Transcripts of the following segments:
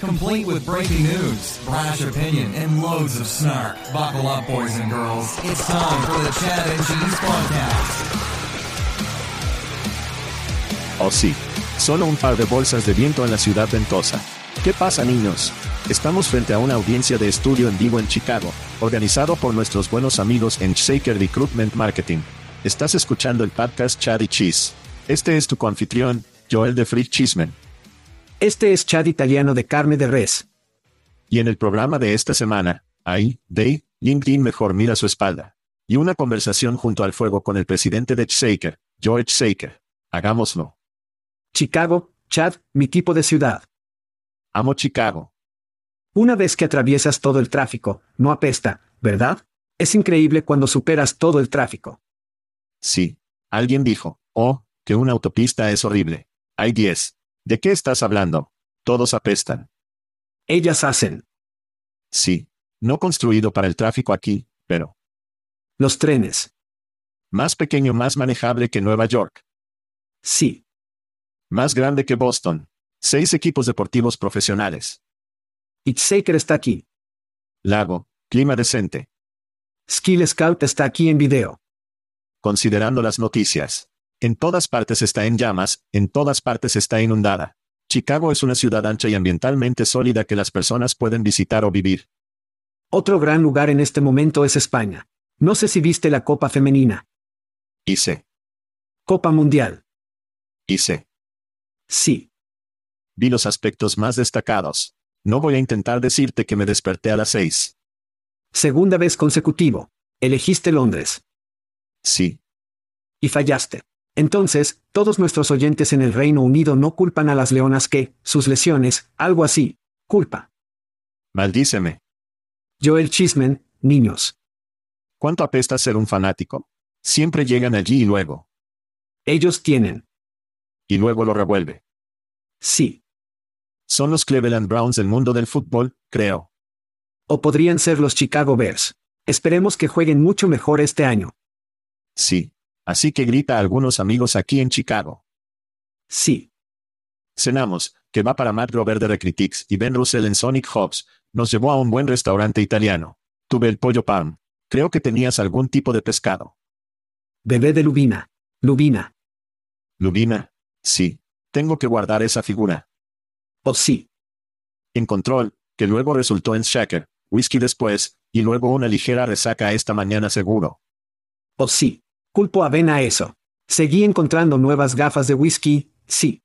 Complete with breaking news, brash opinion, and loads of snark. Buckle up, boys and girls. It's time for the Chad and Cheese Podcast. Oh sí, solo un par de bolsas de viento en la ciudad ventosa. ¿Qué pasa niños? Estamos frente a una audiencia de estudio en vivo en Chicago, organizado por nuestros buenos amigos en Shaker Recruitment Marketing. Estás escuchando el podcast Chad y Cheese. Este es tu confitrión, Joel de Free Cheeseman. Este es Chad Italiano de Carne de Res. Y en el programa de esta semana, hay, de, LinkedIn mejor mira su espalda. Y una conversación junto al fuego con el presidente de Shaker, George Shaker. Hagámoslo. Chicago, Chad, mi tipo de ciudad. Amo Chicago. Una vez que atraviesas todo el tráfico, no apesta, ¿verdad? Es increíble cuando superas todo el tráfico. Sí. Alguien dijo, oh, que una autopista es horrible. Hay diez. ¿De qué estás hablando? Todos apestan. Ellas hacen. Sí. No construido para el tráfico aquí, pero... Los trenes. Más pequeño, más manejable que Nueva York. Sí. Más grande que Boston. Seis equipos deportivos profesionales. Itzaker está aquí. Lago, clima decente. Skill Scout está aquí en video. Considerando las noticias. En todas partes está en llamas, en todas partes está inundada. Chicago es una ciudad ancha y ambientalmente sólida que las personas pueden visitar o vivir. Otro gran lugar en este momento es España. No sé si viste la Copa Femenina. Hice. Copa Mundial. Hice. Sí. Vi los aspectos más destacados. No voy a intentar decirte que me desperté a las seis. Segunda vez consecutivo. Elegiste Londres. Sí. Y fallaste. Entonces, todos nuestros oyentes en el Reino Unido no culpan a las leonas que, sus lesiones, algo así, culpa. Maldíceme. Joel Chismen, niños. ¿Cuánto apesta ser un fanático? Siempre llegan allí y luego. Ellos tienen. Y luego lo revuelve. Sí. Son los Cleveland Browns del mundo del fútbol, creo. O podrían ser los Chicago Bears. Esperemos que jueguen mucho mejor este año. Sí. Así que grita a algunos amigos aquí en Chicago. Sí. Cenamos, que va para Matt Robert de Recritics y Ben Russell en Sonic Hobbs, nos llevó a un buen restaurante italiano. Tuve el pollo palm. Creo que tenías algún tipo de pescado. Bebé de lubina. Lubina. Lubina. Sí. Tengo que guardar esa figura. Oh sí. En control, que luego resultó en shaker, whisky después, y luego una ligera resaca esta mañana seguro. Oh sí. Culpo a Ben a eso. Seguí encontrando nuevas gafas de whisky, sí.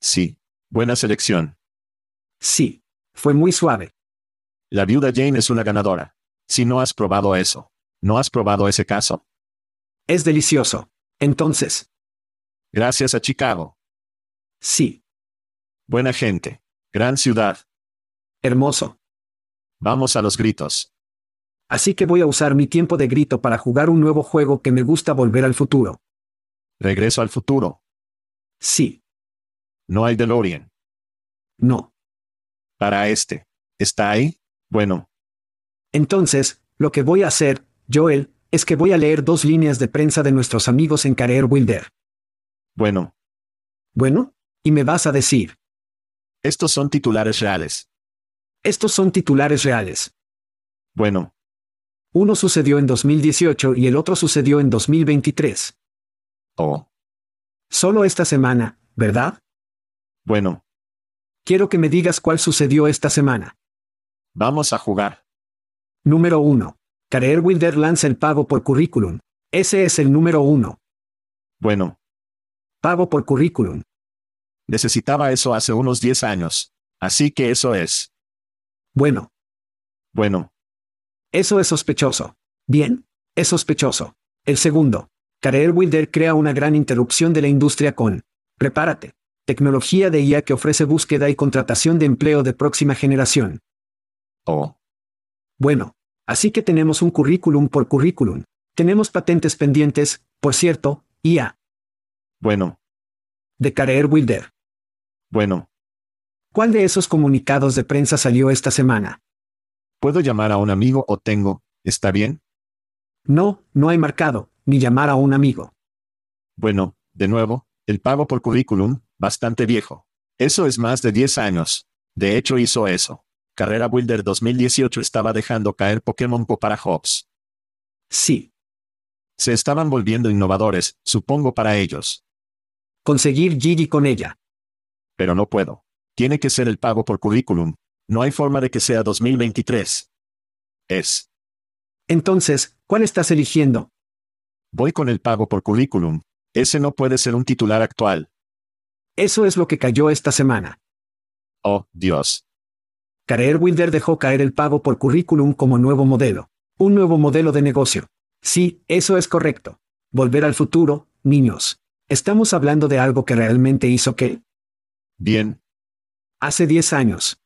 Sí. Buena selección. Sí. Fue muy suave. La viuda Jane es una ganadora. Si no has probado eso. ¿No has probado ese caso? Es delicioso. Entonces. Gracias a Chicago. Sí. Buena gente. Gran ciudad. Hermoso. Vamos a los gritos. Así que voy a usar mi tiempo de grito para jugar un nuevo juego que me gusta volver al futuro. Regreso al futuro. Sí. No hay DeLorean. No. Para este. ¿Está ahí? Bueno. Entonces, lo que voy a hacer, Joel, es que voy a leer dos líneas de prensa de nuestros amigos en Career Wilder. Bueno. Bueno, y me vas a decir. Estos son titulares reales. Estos son titulares reales. Bueno. Uno sucedió en 2018 y el otro sucedió en 2023. Oh. Solo esta semana, ¿verdad? Bueno. Quiero que me digas cuál sucedió esta semana. Vamos a jugar. Número 1. Career Wilder lanza el pago por currículum. Ese es el número 1. Bueno. Pago por currículum. Necesitaba eso hace unos 10 años. Así que eso es. Bueno. Bueno. Eso es sospechoso. Bien. Es sospechoso. El segundo. Career Wilder crea una gran interrupción de la industria con. Prepárate. Tecnología de IA que ofrece búsqueda y contratación de empleo de próxima generación. Oh. Bueno. Así que tenemos un currículum por currículum. Tenemos patentes pendientes, por cierto, IA. Bueno. De Career Wilder. Bueno. ¿Cuál de esos comunicados de prensa salió esta semana? ¿Puedo llamar a un amigo o tengo? ¿Está bien? No, no hay marcado, ni llamar a un amigo. Bueno, de nuevo, el pago por currículum, bastante viejo. Eso es más de 10 años. De hecho hizo eso. Carrera Builder 2018 estaba dejando caer Pokémon Go para Hobbs. Sí. Se estaban volviendo innovadores, supongo para ellos. Conseguir Gigi con ella. Pero no puedo. Tiene que ser el pago por currículum. No hay forma de que sea 2023. Es. Entonces, ¿cuál estás eligiendo? Voy con el pago por currículum. Ese no puede ser un titular actual. Eso es lo que cayó esta semana. Oh, Dios. Career Wilder dejó caer el pago por currículum como nuevo modelo. Un nuevo modelo de negocio. Sí, eso es correcto. Volver al futuro, niños. Estamos hablando de algo que realmente hizo que... Bien. Hace 10 años.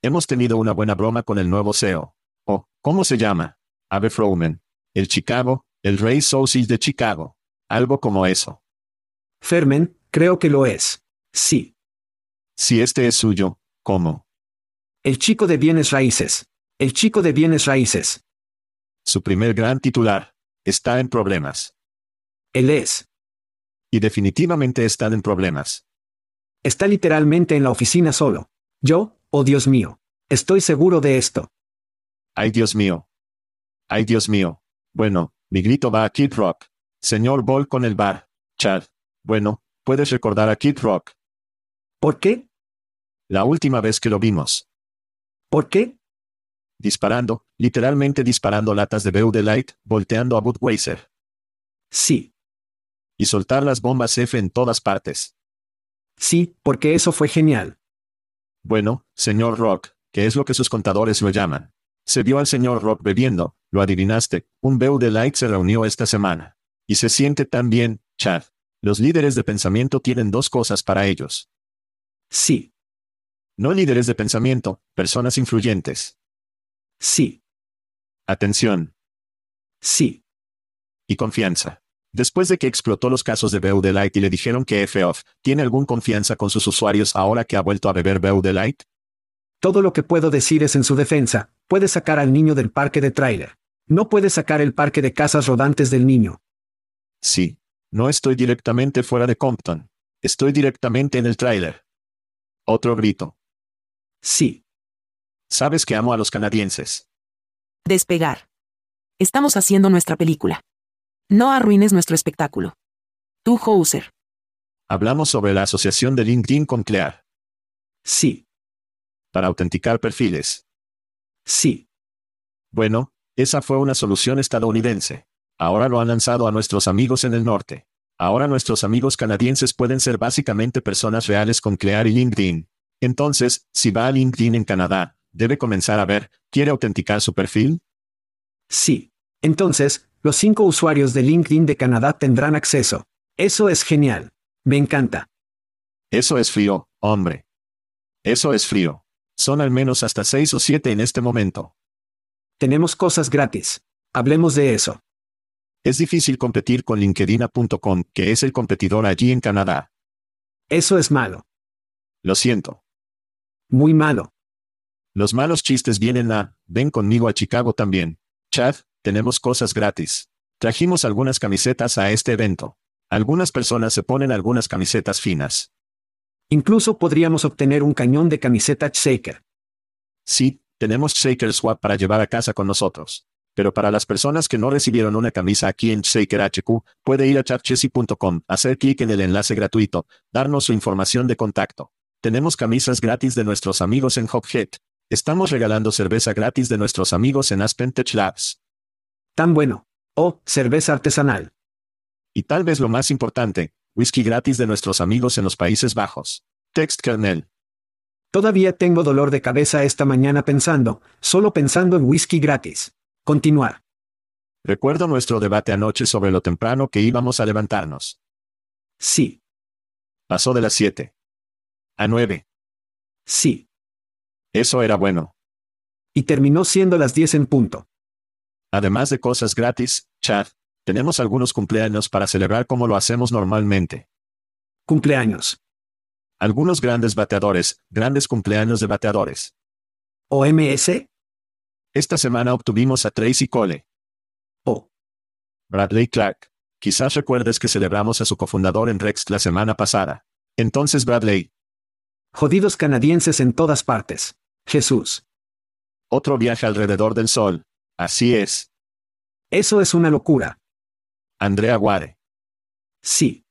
Hemos tenido una buena broma con el nuevo CEO. Oh, ¿cómo se llama? Abe Froman. El Chicago, el Rey Sosis de Chicago. Algo como eso. Fermen, creo que lo es. Sí. Si este es suyo, ¿cómo? El chico de bienes raíces. El chico de bienes raíces. Su primer gran titular. Está en problemas. Él es. Y definitivamente están en problemas. Está literalmente en la oficina solo. Yo, oh Dios mío. Estoy seguro de esto. Ay Dios mío. Ay Dios mío. Bueno, mi grito va a Kid Rock. Señor Ball con el bar. Chad. Bueno, ¿puedes recordar a Kid Rock? ¿Por qué? La última vez que lo vimos. ¿Por qué? Disparando, literalmente disparando latas de Bud Light, volteando a Budweiser. Sí. Y soltar las bombas F en todas partes. Sí, porque eso fue genial. Bueno, señor Rock, ¿qué es lo que sus contadores lo llaman? Se vio al señor Rock bebiendo, lo adivinaste, un Bud Light se reunió esta semana. Y se siente tan bien, Chad. Los líderes de pensamiento tienen dos cosas para ellos. Sí. No líderes de pensamiento, personas influyentes. Sí. Atención. Sí. Y confianza. Después de que explotó los casos de Light y le dijeron que F-Off, ¿tiene algún confianza con sus usuarios ahora que ha vuelto a beber Light? Todo lo que puedo decir es en su defensa, puede sacar al niño del parque de tráiler. No puede sacar el parque de casas rodantes del niño. Sí. No estoy directamente fuera de Compton. Estoy directamente en el tráiler. Otro grito. Sí. Sabes que amo a los canadienses. Despegar. Estamos haciendo nuestra película. No arruines nuestro espectáculo. Tú, Hauser. Hablamos sobre la asociación de LinkedIn con Clear. Sí. Para autenticar perfiles. Sí. Bueno, esa fue una solución estadounidense. Ahora lo han lanzado a nuestros amigos en el norte. Ahora nuestros amigos canadienses pueden ser básicamente personas reales con Clear y LinkedIn. Entonces, si va a LinkedIn en Canadá, debe comenzar a ver, ¿quiere autenticar su perfil? Sí. Entonces, los cinco usuarios de LinkedIn de Canadá tendrán acceso. Eso es genial. Me encanta. Eso es frío, hombre. Eso es frío. Son al menos hasta seis o siete en este momento. Tenemos cosas gratis. Hablemos de eso. Es difícil competir con LinkedIn.com, que es el competidor allí en Canadá. Eso es malo. Lo siento. Muy malo. Los malos chistes vienen a, ven conmigo a Chicago también. Chad, tenemos cosas gratis. Trajimos algunas camisetas a este evento. Algunas personas se ponen algunas camisetas finas. Incluso podríamos obtener un cañón de camiseta Shaker. Sí, tenemos Shaker Swap para llevar a casa con nosotros. Pero para las personas que no recibieron una camisa aquí en Shaker HQ, puede ir a chatchessy.com, hacer clic en el enlace gratuito, darnos su información de contacto. Tenemos camisas gratis de nuestros amigos en Hophead. Estamos regalando cerveza gratis de nuestros amigos en Aspen Tech Labs. Tan bueno. Oh, cerveza artesanal. Y tal vez lo más importante, whisky gratis de nuestros amigos en los Países Bajos. Text kernel. Todavía tengo dolor de cabeza esta mañana pensando, solo pensando en whisky gratis. Continuar. Recuerdo nuestro debate anoche sobre lo temprano que íbamos a levantarnos. Sí. Pasó de las 7 a 9. Sí. Eso era bueno. Y terminó siendo las 10 en punto. Además de cosas gratis, Chad, tenemos algunos cumpleaños para celebrar como lo hacemos normalmente. Cumpleaños. Algunos grandes bateadores, grandes cumpleaños de bateadores. OMS. Esta semana obtuvimos a Tracy Cole. Oh. Bradley Clark. Quizás recuerdes que celebramos a su cofundador en Rex la semana pasada. Entonces Bradley. Jodidos canadienses en todas partes. Jesús. Otro viaje alrededor del sol. Así es. Eso es una locura. Andrea Guare. Sí.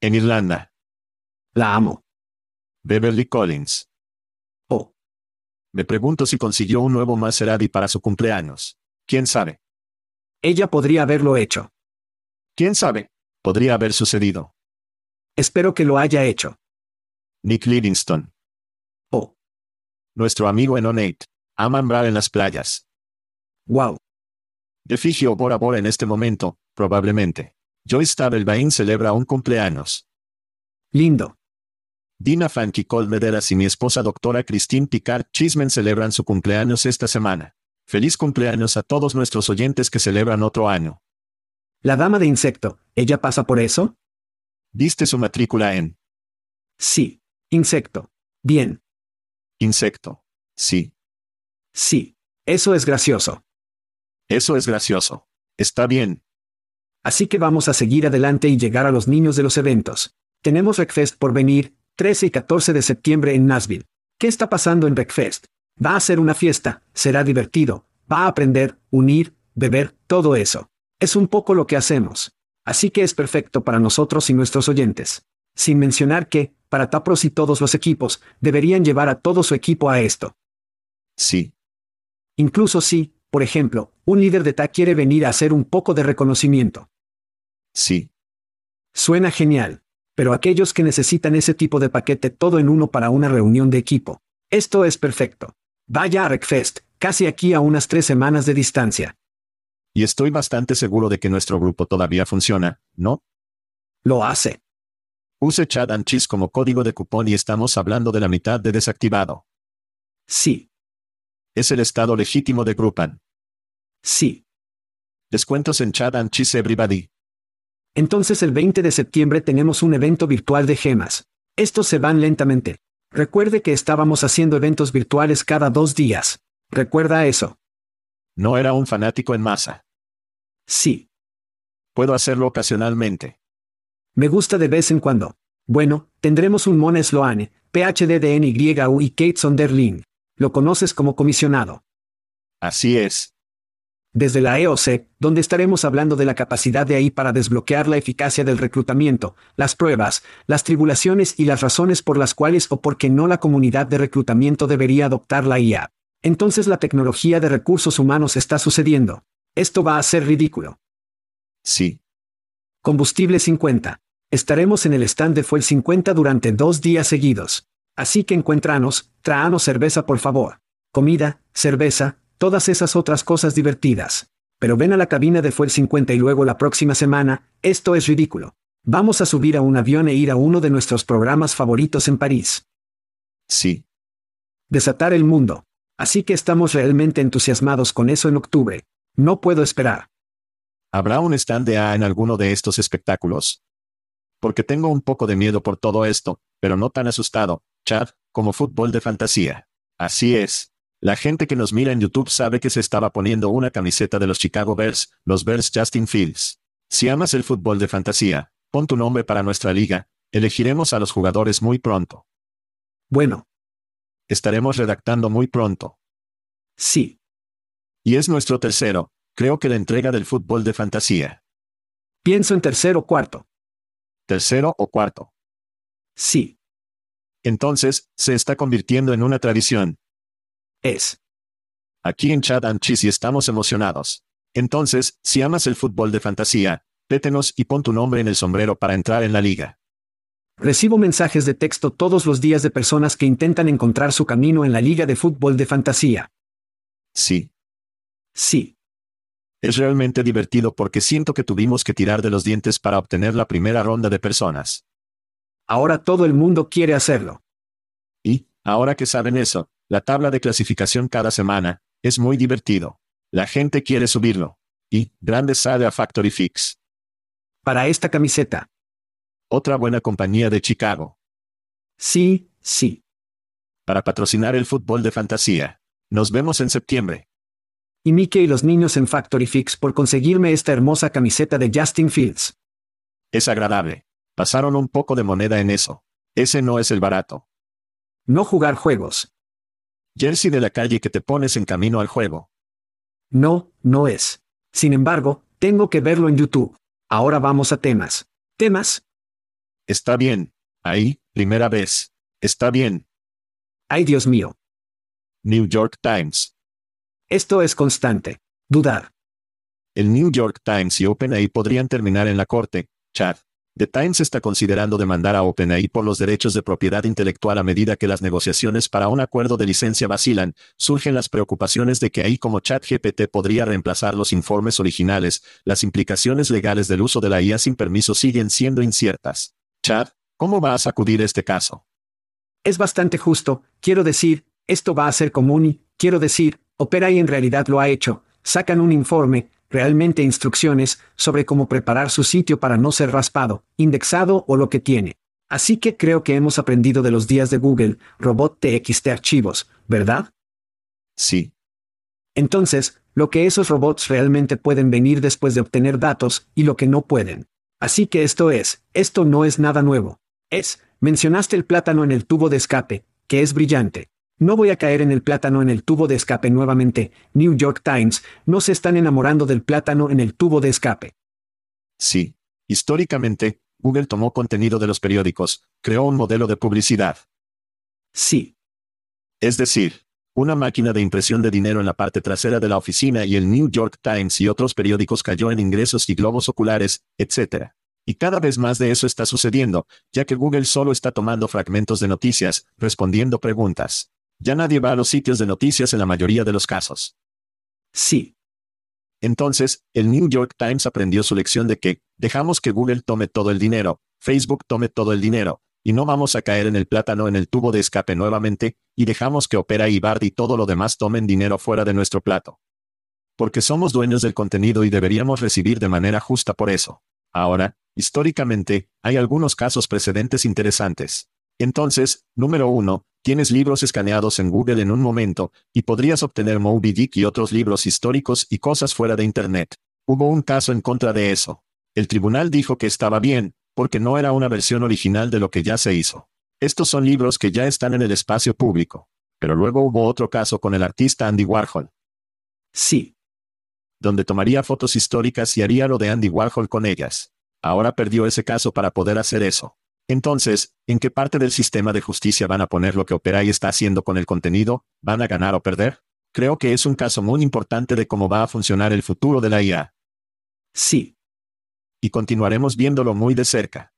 En Irlanda. La amo. Beverly Collins. Oh. Me pregunto si consiguió un nuevo Maserati para su cumpleaños. ¿Quién sabe? Ella podría haberlo hecho. ¿Quién sabe? Podría haber sucedido. Espero que lo haya hecho. Nick Livingston. Oh. Nuestro amigo en Onate. Ama ambrar en las playas. Wow. Refugio Bora Bora en este momento, probablemente. Joyce Tabelbain celebra un cumpleaños. Lindo. Dina Fanky Colmederas y mi esposa doctora Christine Picard Chismen celebran su cumpleaños esta semana. Feliz cumpleaños a todos nuestros oyentes que celebran otro año. La dama de insecto, ¿ella pasa por eso? ¿Diste su matrícula en? Sí. Insecto. Bien. Insecto. Sí. Sí. Eso es gracioso. Eso es gracioso. Está bien. Así que vamos a seguir adelante y llegar a los niños de los eventos. Tenemos Breakfast por venir, 13 y 14 de septiembre en Nashville. ¿Qué está pasando en Breakfast? Va a ser una fiesta, será divertido, va a aprender, unir, beber, todo eso. Es un poco lo que hacemos. Así que es perfecto para nosotros y nuestros oyentes. Sin mencionar que, para Tapros y todos los equipos, deberían llevar a todo su equipo a esto. Sí. Incluso si, por ejemplo, un líder de TAC quiere venir a hacer un poco de reconocimiento. Sí. Suena genial. Pero aquellos que necesitan ese tipo de paquete todo en uno para una reunión de equipo. Esto es perfecto. Vaya a Recfest, casi aquí a unas tres semanas de distancia. Y estoy bastante seguro de que nuestro grupo todavía funciona, ¿no? Lo hace. Use Chat and Cheese como código de cupón y estamos hablando de la mitad de desactivado. Sí. Es el estado legítimo de Grupan. Sí. Descuentos en Chat and Cheese Everybody. Entonces el 20 de septiembre tenemos un evento virtual de gemas. Estos se van lentamente. Recuerde que estábamos haciendo eventos virtuales cada dos días. ¿Recuerda eso? No era un fanático en masa. Sí. Puedo hacerlo ocasionalmente. Me gusta de vez en cuando. Bueno, tendremos un Mona Sloane, PhDDNYU y Kate Sonderling. Lo conoces como comisionado. Así es. Desde la EOC, donde estaremos hablando de la capacidad de ahí para desbloquear la eficacia del reclutamiento, las pruebas, las tribulaciones y las razones por las cuales o por qué no la comunidad de reclutamiento debería adoptar la IA. Entonces la tecnología de recursos humanos está sucediendo. Esto va a ser ridículo. Sí. Combustible 50. Estaremos en el stand de Fuel 50 durante dos días seguidos. Así que encuéntranos, tráanos cerveza por favor. Comida, cerveza, todas esas otras cosas divertidas. Pero ven a la cabina de Fuel 50 y luego la próxima semana, esto es ridículo. Vamos a subir a un avión e ir a uno de nuestros programas favoritos en París. Sí. Desatar el mundo. Así que estamos realmente entusiasmados con eso en octubre. No puedo esperar. ¿Habrá un stand de A en alguno de estos espectáculos? Porque tengo un poco de miedo por todo esto, pero no tan asustado, Chad, como fútbol de fantasía. Así es. La gente que nos mira en YouTube sabe que se estaba poniendo una camiseta de los Chicago Bears, los Bears Justin Fields. Si amas el fútbol de fantasía, pon tu nombre para nuestra liga, elegiremos a los jugadores muy pronto. Bueno, Estaremos redactando muy pronto. sí. Y es nuestro tercero, creo que la entrega del fútbol de fantasía. Pienso en tercero o cuarto. Tercero o cuarto. Sí, Entonces, se está convirtiendo en una tradición. es. Aquí en Chat and Cheesy estamos emocionados. Entonces, si amas el fútbol de fantasía, pétenos y pon tu nombre en el sombrero para entrar en la liga. Recibo mensajes de texto todos los días de personas que intentan encontrar su camino en la liga de fútbol de fantasía. Sí. Sí, Es realmente divertido porque siento que tuvimos que tirar de los dientes para obtener la primera ronda de personas. Ahora todo el mundo quiere hacerlo. Y, ahora que saben eso, la tabla de clasificación cada semana, es muy divertido. La gente quiere subirlo. Y, grande sale a Factory Fix. Para esta camiseta. Otra buena compañía de Chicago. Sí, sí. Para patrocinar el fútbol de fantasía. Nos vemos en septiembre. Y Mickey y los niños en Factory Fix por conseguirme esta hermosa camiseta de Justin Fields. Es agradable. Pasaron un poco de moneda en eso. Ese no es el barato. No jugar juegos. Jersey de la calle que te pones en camino al juego. No, no es. Sin embargo, tengo que verlo en YouTube. Ahora vamos a temas. ¿Temas? Está bien. Ahí, primera vez. Está bien. Ay Dios mío. New York Times. Esto es constante. Dudar. El New York Times y OpenAI podrían terminar en la corte. Chad. The Times está considerando demandar a OpenAI por los derechos de propiedad intelectual a medida que las negociaciones para un acuerdo de licencia vacilan. Surgen las preocupaciones de que AI como ChatGPT podría reemplazar los informes originales. Las implicaciones legales del uso de la IA sin permiso siguen siendo inciertas. Chad, ¿cómo va a sacudir este caso? Es bastante justo, quiero decir, esto va a ser común y, quiero decir, Opera y en realidad lo ha hecho, sacan un informe, realmente instrucciones, sobre cómo preparar su sitio para no ser raspado, indexado o lo que tiene. Así que creo que hemos aprendido de los días de Google, robot TXT archivos, ¿verdad? Sí. Entonces, lo que esos robots realmente pueden venir después de obtener datos y lo que no pueden. Así que esto es, esto no es nada nuevo. Es, mencionaste el plátano en el tubo de escape, que es brillante. No voy a caer en el plátano en el tubo de escape nuevamente. New York Times, no se están enamorando del plátano en el tubo de escape. Sí. Históricamente, Google tomó contenido de los periódicos, creó un modelo de publicidad. Sí, Es decir, una máquina de impresión de dinero en la parte trasera de la oficina y el New York Times y otros periódicos cayó en ingresos y globos oculares, etc. Y cada vez más de eso está sucediendo, ya que Google solo está tomando fragmentos de noticias, respondiendo preguntas. Ya nadie va a los sitios de noticias en la mayoría de los casos. sí, Entonces, el New York Times aprendió su lección de que, dejamos que Google tome todo el dinero, Facebook tome todo el dinero, y no vamos a caer en el plátano en el tubo de escape nuevamente, y dejamos que Opera y Bard y todo lo demás tomen dinero fuera de nuestro plato. Porque somos dueños del contenido y deberíamos recibir de manera justa por eso. Ahora, históricamente, hay algunos casos precedentes interesantes. Entonces, número uno, tienes libros escaneados en Google en un momento, y podrías obtener Moby Dick y otros libros históricos y cosas fuera de Internet. Hubo un caso en contra de eso. El tribunal dijo que estaba bien, porque no era una versión original de lo que ya se hizo. Estos son libros que ya están en el espacio público. Pero luego hubo otro caso con el artista Andy Warhol, sí, donde tomaría fotos históricas y haría lo de Andy Warhol con ellas. Ahora perdió ese caso para poder hacer eso. Entonces, ¿en qué parte del sistema de justicia van a poner lo que Opera y está haciendo con el contenido? ¿Van a ganar o perder? Creo que es un caso muy importante de cómo va a funcionar el futuro de la IA, sí, y continuaremos viéndolo muy de cerca.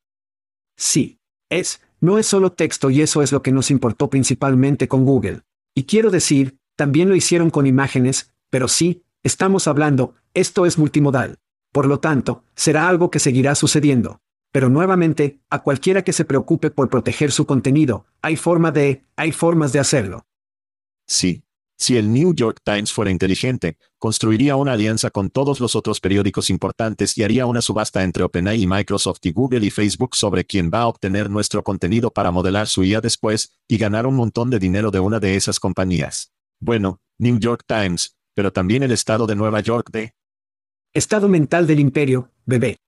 sí. Es, no es solo texto y eso es lo que nos importó principalmente con Google. Y quiero decir, también lo hicieron con imágenes, pero sí, estamos hablando, esto es multimodal. Por lo tanto, será algo que seguirá sucediendo. Pero nuevamente, a cualquiera que se preocupe por proteger su contenido, hay forma de, hay formas de hacerlo. Sí. Si el New York Times fuera inteligente, construiría una alianza con todos los otros periódicos importantes y haría una subasta entre OpenAI y Microsoft y Google y Facebook sobre quién va a obtener nuestro contenido para modelar su IA después, y ganar un montón de dinero de una de esas compañías. Bueno, New York Times, pero también el estado de Nueva York de... Estado mental del imperio, bebé.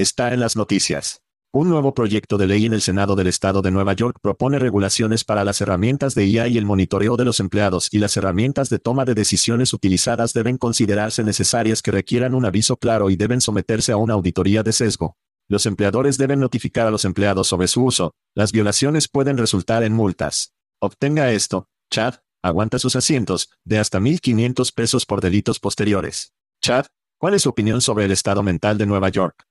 Está en las noticias. Un nuevo proyecto de ley en el Senado del Estado de Nueva York propone regulaciones para las herramientas de IA y el monitoreo de los empleados y las herramientas de toma de decisiones utilizadas deben considerarse necesarias que requieran un aviso claro y deben someterse a una auditoría de sesgo. Los empleadores deben notificar a los empleados sobre su uso. Las violaciones pueden resultar en multas. Obtenga esto, Chad, aguanta sus asientos, de hasta 1.500 pesos por delitos posteriores. Chad, ¿cuál es su opinión sobre el estado mental de Nueva York?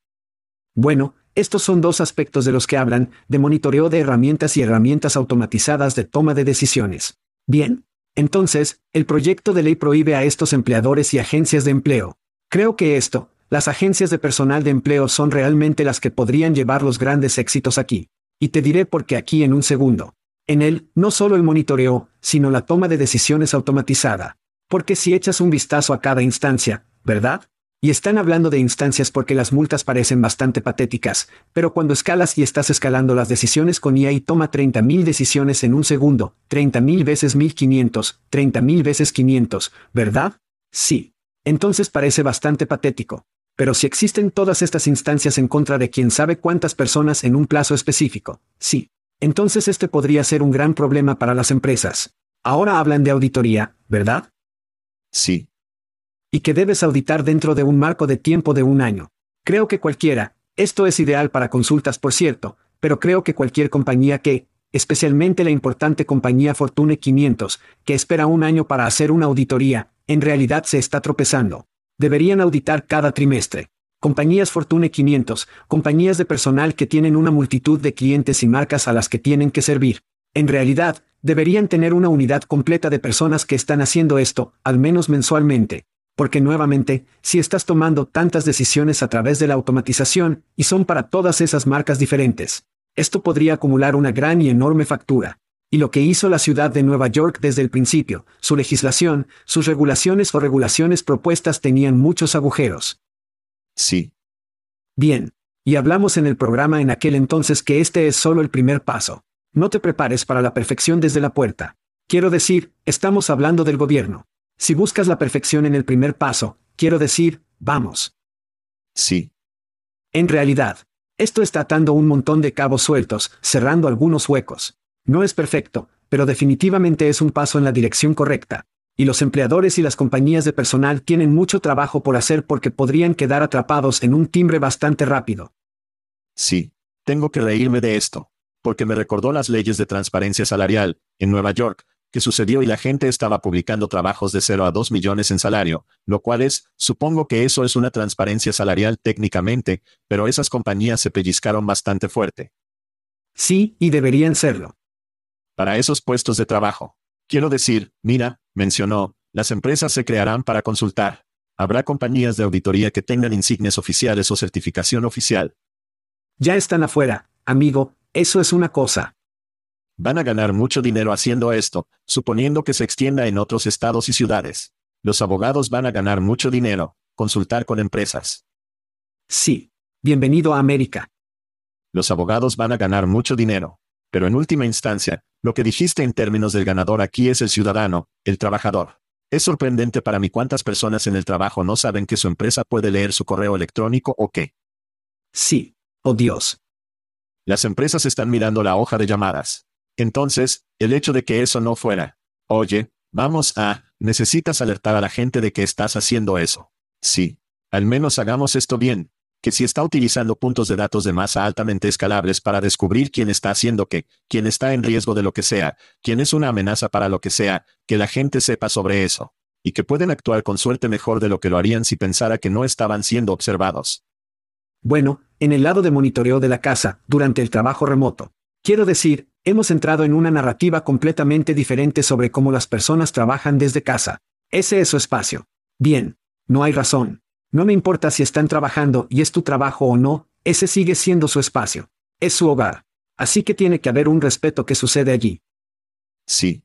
Bueno, estos son dos aspectos de los que hablan, de monitoreo de herramientas y herramientas automatizadas de toma de decisiones. Bien. Entonces, el proyecto de ley prohíbe a estos empleadores y agencias de empleo. Creo que esto, las agencias de personal de empleo son realmente las que podrían llevar los grandes éxitos aquí. Y te diré por qué aquí en un segundo. En él, no solo el monitoreo, sino la toma de decisiones automatizada. Porque si echas un vistazo a cada instancia, ¿verdad? Y están hablando de instancias porque las multas parecen bastante patéticas, pero cuando escalas y estás escalando las decisiones con IA y toma 30.000 decisiones en un segundo, 30.000 veces 1500, 30.000 veces 500, ¿verdad? Sí. Entonces parece bastante patético. Pero si existen todas estas instancias en contra de quién sabe cuántas personas en un plazo específico, sí. Entonces este podría ser un gran problema para las empresas. Ahora hablan de auditoría, ¿verdad? Sí, y que debes auditar dentro de un marco de tiempo de un año. Creo que cualquiera, esto es ideal para consultas por cierto, pero creo que cualquier compañía que, especialmente la importante compañía Fortune 500, que espera un año para hacer una auditoría, en realidad se está tropezando. Deberían auditar cada trimestre. Compañías Fortune 500, compañías de personal que tienen una multitud de clientes y marcas a las que tienen que servir. En realidad, deberían tener una unidad completa de personas que están haciendo esto, al menos mensualmente. Porque nuevamente, si estás tomando tantas decisiones a través de la automatización, y son para todas esas marcas diferentes, esto podría acumular una gran y enorme factura. Y lo que hizo la ciudad de Nueva York desde el principio, su legislación, sus regulaciones o regulaciones propuestas tenían muchos agujeros. Sí. Bien. Y hablamos en el programa en aquel entonces que este es solo el primer paso. No te prepares para la perfección desde la puerta. Quiero decir, estamos hablando del gobierno. Si buscas la perfección en el primer paso, quiero decir, vamos. Sí. En realidad, esto está atando un montón de cabos sueltos, cerrando algunos huecos. No es perfecto, pero definitivamente es un paso en la dirección correcta. Y los empleadores y las compañías de personal tienen mucho trabajo por hacer porque podrían quedar atrapados en un timbre bastante rápido. Sí. Tengo que reírme de esto. Porque me recordó las leyes de transparencia salarial, en Nueva York, que sucedió y la gente estaba publicando trabajos de 0 a 2 millones en salario, lo cual es, supongo que eso es una transparencia salarial técnicamente, pero esas compañías se pellizcaron bastante fuerte. Sí, y deberían serlo. Para esos puestos de trabajo. Quiero decir, mira, mencionó, las empresas se crearán para consultar. Habrá compañías de auditoría que tengan insignias oficiales o certificación oficial. Ya están afuera, amigo, eso es una cosa. Van a ganar mucho dinero haciendo esto, suponiendo que se extienda en otros estados y ciudades. Los abogados van a ganar mucho dinero, consultar con empresas. Sí. Bienvenido a América. Los abogados van a ganar mucho dinero. Pero en última instancia, lo que dijiste en términos del ganador aquí es el ciudadano, el trabajador. Es sorprendente para mí cuántas personas en el trabajo no saben que su empresa puede leer su correo electrónico o qué. Sí. Oh Dios. Las empresas están mirando la hoja de llamadas. Entonces, el hecho de que eso no fuera, oye, vamos a, necesitas alertar a la gente de que estás haciendo eso. Sí. Al menos hagamos esto bien. Que si está utilizando puntos de datos de masa altamente escalables para descubrir quién está haciendo qué, quién está en riesgo de lo que sea, quién es una amenaza para lo que sea, que la gente sepa sobre eso. Y que pueden actuar con suerte mejor de lo que lo harían si pensara que no estaban siendo observados. Bueno, en el lado de monitoreo de la casa, durante el trabajo remoto. Quiero decir, Hemos entrado en una narrativa completamente diferente sobre cómo las personas trabajan desde casa. Ese es su espacio. Bien. No hay razón. No me importa si están trabajando y es tu trabajo o no, Ese sigue siendo su espacio. Es su hogar. Así que tiene que haber un respeto que sucede allí. Sí.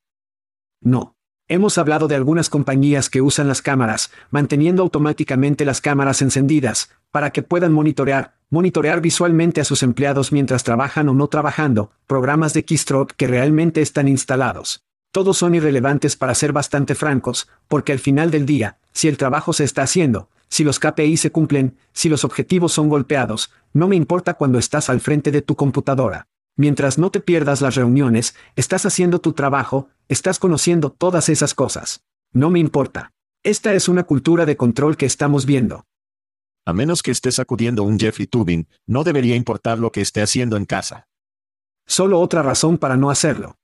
No. Hemos hablado de algunas compañías que usan las cámaras, manteniendo automáticamente las cámaras encendidas, para que puedan monitorear, monitorear visualmente a sus empleados mientras trabajan o no trabajando, programas de keystroke que realmente están instalados. Todos son irrelevantes para ser bastante francos, porque al final del día, si el trabajo se está haciendo, si los KPI se cumplen, si los objetivos son golpeados, no me importa cuando estás al frente de tu computadora. Mientras no te pierdas las reuniones, estás haciendo tu trabajo, estás conociendo todas esas cosas. No me importa. Esta es una cultura de control que estamos viendo. A menos que estés acudiendo un Jeffrey Tubin, no debería importar lo que esté haciendo en casa. Solo otra razón para no hacerlo.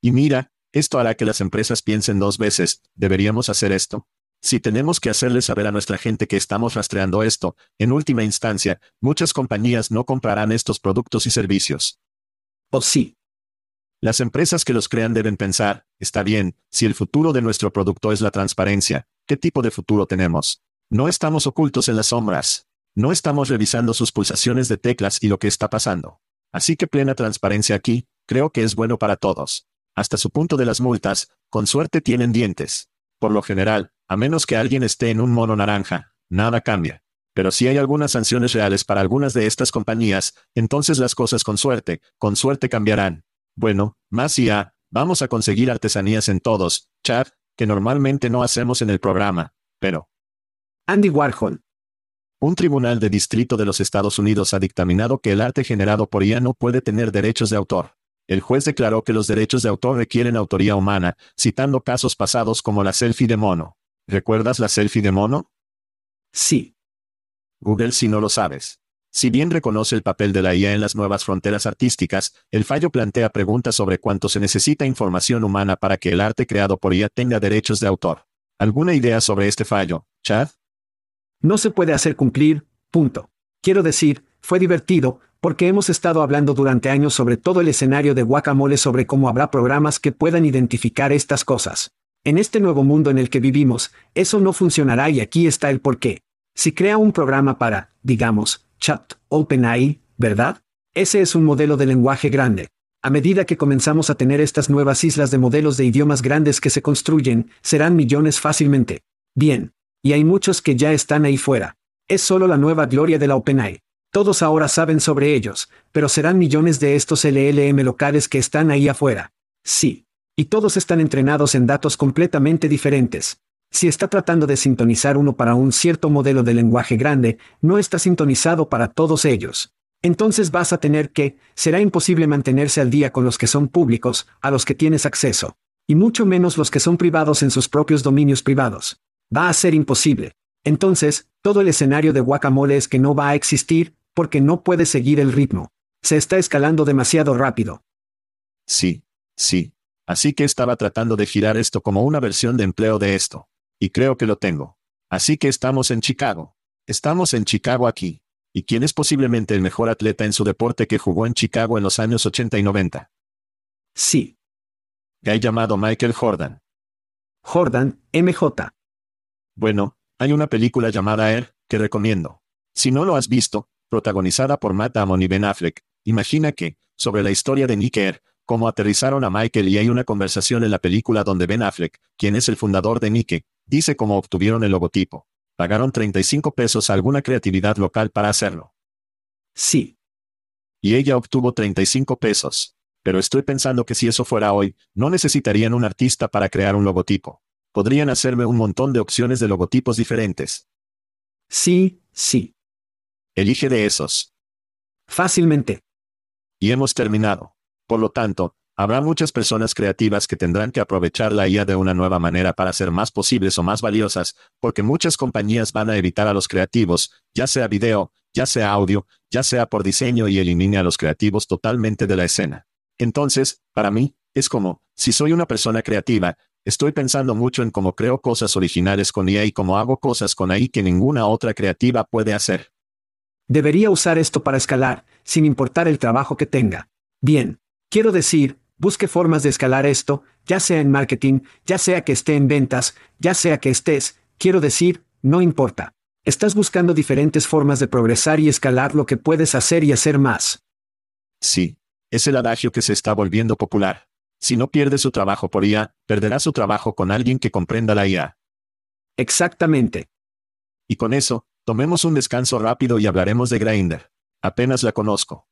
Y mira, esto hará que las empresas piensen dos veces, ¿deberíamos hacer esto? Si tenemos que hacerle saber a nuestra gente que estamos rastreando esto, en última instancia, muchas compañías no comprarán estos productos y servicios. ¿O sí? Las empresas que los crean deben pensar, está bien, si el futuro de nuestro producto es la transparencia, ¿qué tipo de futuro tenemos? No estamos ocultos en las sombras. No estamos revisando sus pulsaciones de teclas y lo que está pasando. Así que plena transparencia aquí, creo que es bueno para todos. Hasta su punto de las multas, con suerte tienen dientes. Por lo general, a menos que alguien esté en un mono naranja, nada cambia. Pero si hay algunas sanciones reales para algunas de estas compañías, entonces las cosas con suerte, con suerte cambiarán. Bueno, más y a, vamos a conseguir artesanías en todos, Chad, que normalmente no hacemos en el programa, pero... Andy Warhol. Un tribunal de distrito de los Estados Unidos ha dictaminado que el arte generado por IA no puede tener derechos de autor. El juez declaró que los derechos de autor requieren autoría humana, citando casos pasados como la selfie de mono. ¿Recuerdas la selfie de mono? Sí. Google si no lo sabes. Si bien reconoce el papel de la IA en las nuevas fronteras artísticas, el fallo plantea preguntas sobre cuánto se necesita información humana para que el arte creado por IA tenga derechos de autor. ¿Alguna idea sobre este fallo, Chad? No se puede hacer cumplir, punto. Quiero decir, fue divertido, porque hemos estado hablando durante años sobre todo el escenario de guacamole sobre cómo habrá programas que puedan identificar estas cosas. En este nuevo mundo en el que vivimos, eso no funcionará y aquí está el porqué. Si crea un programa para, digamos, chat, OpenAI, ¿verdad? Ese es un modelo de lenguaje grande. A medida que comenzamos a tener estas nuevas islas de modelos de idiomas grandes que se construyen, serán millones fácilmente. Bien. Y hay muchos que ya están ahí fuera. Es solo la nueva gloria de la OpenAI. Todos ahora saben sobre ellos, pero serán millones de estos LLM locales que están ahí afuera. Sí. Y todos están entrenados en datos completamente diferentes. Si está tratando de sintonizar uno para un cierto modelo de lenguaje grande, no está sintonizado para todos ellos. Entonces vas a tener que, será imposible mantenerse al día con los que son públicos, a los que tienes acceso. Y mucho menos los que son privados en sus propios dominios privados. Va a ser imposible. Entonces, todo el escenario de guacamole es que no va a existir, porque no puede seguir el ritmo. Se está escalando demasiado rápido. Sí, sí, Así que estaba tratando de girar esto como una versión de empleo de esto. Y creo que lo tengo. Así que estamos en Chicago. Estamos en Chicago aquí. ¿Y quién es posiblemente el mejor atleta en su deporte que jugó en Chicago en los años 80 y 90? Sí. Gay llamado Michael Jordan. Jordan, MJ. Bueno, hay una película llamada Air, que recomiendo. Si no lo has visto, protagonizada por Matt Damon y Ben Affleck, imagina que, sobre la historia de Nick Air, cómo aterrizaron a Michael y hay una conversación en la película donde Ben Affleck, quien es el fundador de Nike, dice cómo obtuvieron el logotipo. Pagaron 35 pesos a alguna creatividad local para hacerlo. Sí. Y ella obtuvo 35 pesos. Pero estoy pensando que si eso fuera hoy, no necesitarían un artista para crear un logotipo. Podrían hacerme un montón de opciones de logotipos diferentes. Sí, sí. Elige de esos. Fácilmente. Y hemos terminado. Por lo tanto, habrá muchas personas creativas que tendrán que aprovechar la IA de una nueva manera para ser más posibles o más valiosas, porque muchas compañías van a evitar a los creativos, ya sea video, ya sea audio, ya sea por diseño y elimine a los creativos totalmente de la escena. Entonces, para mí, es como, si soy una persona creativa, estoy pensando mucho en cómo creo cosas originales con IA y cómo hago cosas con AI que ninguna otra creativa puede hacer. Debería usar esto para escalar, sin importar el trabajo que tenga. Bien, Quiero decir, busque formas de escalar esto, ya sea en marketing, ya sea que esté en ventas, ya sea que estés, quiero decir, no importa. Estás buscando diferentes formas de progresar y escalar lo que puedes hacer y hacer más. Sí. Es el adagio que se está volviendo popular. Si no pierde su trabajo por IA, perderá su trabajo con alguien que comprenda la IA. Exactamente. Y con eso, tomemos un descanso rápido y hablaremos de Grindr. Apenas la conozco.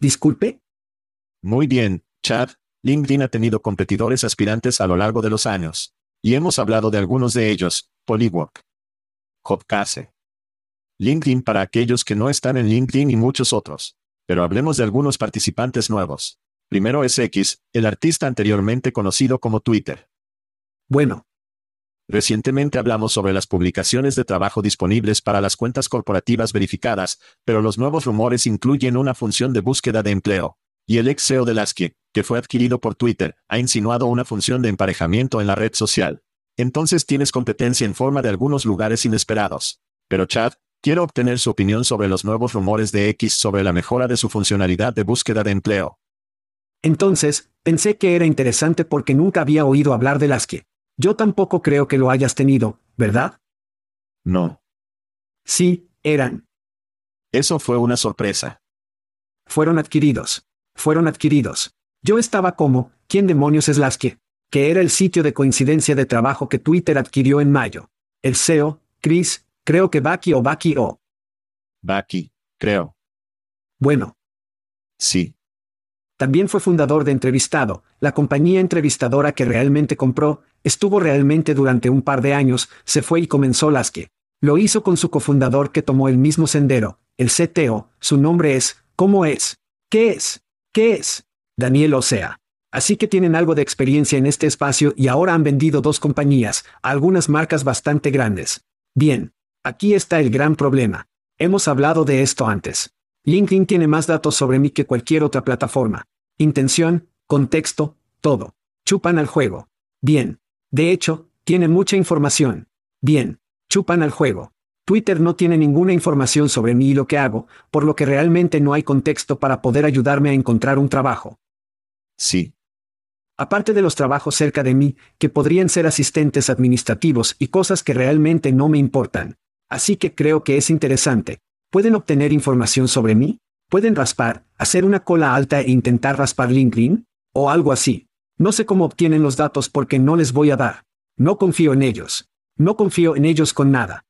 Disculpe. Muy bien, LinkedIn ha tenido competidores aspirantes a lo largo de los años. Y hemos hablado de algunos de ellos, Polywork. Hopcase. LinkedIn para aquellos que no están en LinkedIn y muchos otros. Pero hablemos de algunos participantes nuevos. Primero es X, el artista anteriormente conocido como Twitter. Bueno. Recientemente hablamos sobre las publicaciones de trabajo disponibles para las cuentas corporativas verificadas, pero los nuevos rumores incluyen una función de búsqueda de empleo. Y el ex CEO de Lasky, que fue adquirido por Twitter, ha insinuado una función de emparejamiento en la red social. Entonces tienes competencia en forma de algunos lugares inesperados. Pero Chad, quiero obtener su opinión sobre los nuevos rumores de X sobre la mejora de su funcionalidad de búsqueda de empleo. Entonces, pensé que era interesante porque nunca había oído hablar de Lasky. Yo tampoco creo que lo hayas tenido, ¿verdad? No. Sí, eran. Eso fue una sorpresa. Fueron adquiridos. Fueron adquiridos. Yo estaba como, ¿quién demonios es Lasky? Que era el sitio de coincidencia de trabajo que Twitter adquirió en mayo. El CEO, Chris, creo que Baki o Baki o. Baki, creo. Bueno. Sí. También fue fundador de Entrevistado, la compañía entrevistadora que realmente compró, estuvo realmente durante un par de años, se fue y comenzó Lasky. Lo hizo con su cofundador que tomó el mismo sendero, el CTO, su nombre es, ¿cómo es? ¿Qué es? ¿Qué es? Daniel Osea. Así que tienen algo de experiencia en este espacio y ahora han vendido dos compañías, algunas marcas bastante grandes. Bien. Aquí está el gran problema. Hemos hablado de esto antes. LinkedIn tiene más datos sobre mí que cualquier otra plataforma. Intención, contexto, todo. Chupan al juego. Bien. De hecho, tiene mucha información. Bien. Chupan al juego. Twitter no tiene ninguna información sobre mí y lo que hago, por lo que realmente no hay contexto para poder ayudarme a encontrar un trabajo. Sí. Aparte de los trabajos cerca de mí, que podrían ser asistentes administrativos y cosas que realmente no me importan. Así que creo que es interesante. ¿Pueden obtener información sobre mí? ¿Pueden raspar, hacer una cola alta e intentar raspar LinkedIn? O algo así. No sé cómo obtienen los datos porque no les voy a dar. No confío en ellos. No confío en ellos con nada.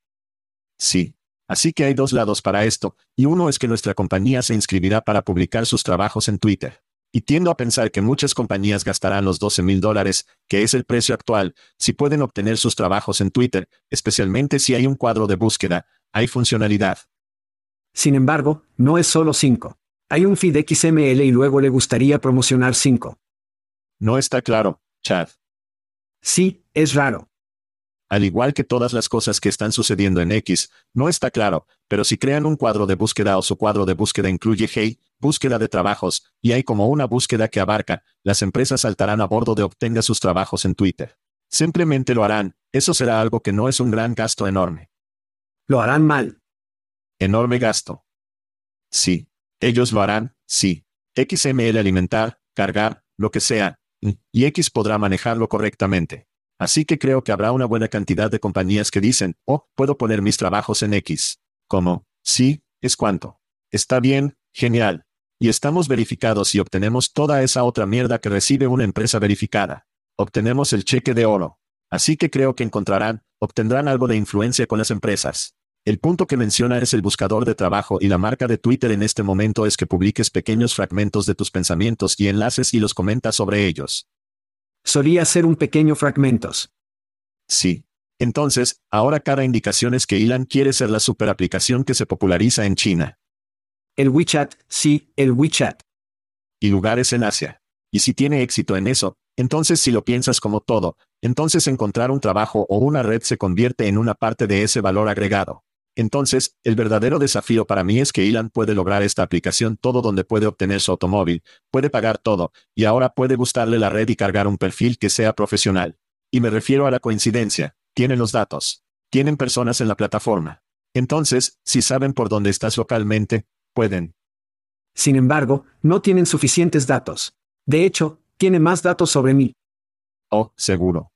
Sí. Así que hay dos lados para esto, y uno es que nuestra compañía se inscribirá para publicar sus trabajos en Twitter. Y tiendo a pensar que muchas compañías gastarán los 12 mil dólares, que es el precio actual, si pueden obtener sus trabajos en Twitter, especialmente si hay un cuadro de búsqueda, hay funcionalidad. Sin embargo, no es solo 5. Hay un feed XML y luego le gustaría promocionar 5. No está claro, Chad. Sí, es raro. Al igual que todas las cosas que están sucediendo en X, no está claro, pero si crean un cuadro de búsqueda o su cuadro de búsqueda incluye Hey, búsqueda de trabajos, y hay como una búsqueda que abarca, las empresas saltarán a bordo de obtenga sus trabajos en Twitter. Simplemente lo harán, eso será algo que no es un gran gasto enorme. Lo harán mal. Enorme gasto. Sí. Ellos lo harán, sí. XML alimentar, cargar, lo que sea, y X podrá manejarlo correctamente. Así que creo que habrá una buena cantidad de compañías que dicen, oh, puedo poner mis trabajos en X. Como, sí, es cuánto. Está bien, genial. Y estamos verificados y obtenemos toda esa otra mierda que recibe una empresa verificada. Obtenemos el cheque de oro. Así que creo que encontrarán, obtendrán algo de influencia con las empresas. El punto que menciona es el buscador de trabajo y la marca de Twitter en este momento es que publiques pequeños fragmentos de tus pensamientos y enlaces y los comentas sobre ellos. Solía ser un pequeño fragmentos. Sí. Entonces, ahora cada indicación es que Elon quiere ser la superaplicación que se populariza en China. El WeChat, sí, el WeChat. Y lugares en Asia. Y si tiene éxito en eso, entonces si lo piensas como todo, entonces encontrar un trabajo o una red se convierte en una parte de ese valor agregado. Entonces, el verdadero desafío para mí es que Elon puede lograr esta aplicación todo donde puede obtener su automóvil, puede pagar todo, y ahora puede gustarle la red y cargar un perfil que sea profesional. Y me refiero a la coincidencia, tienen los datos, tienen personas en la plataforma. Entonces, si saben por dónde estás localmente, pueden. Sin embargo, no tienen suficientes datos. De hecho, tiene más datos sobre mí. Oh, seguro.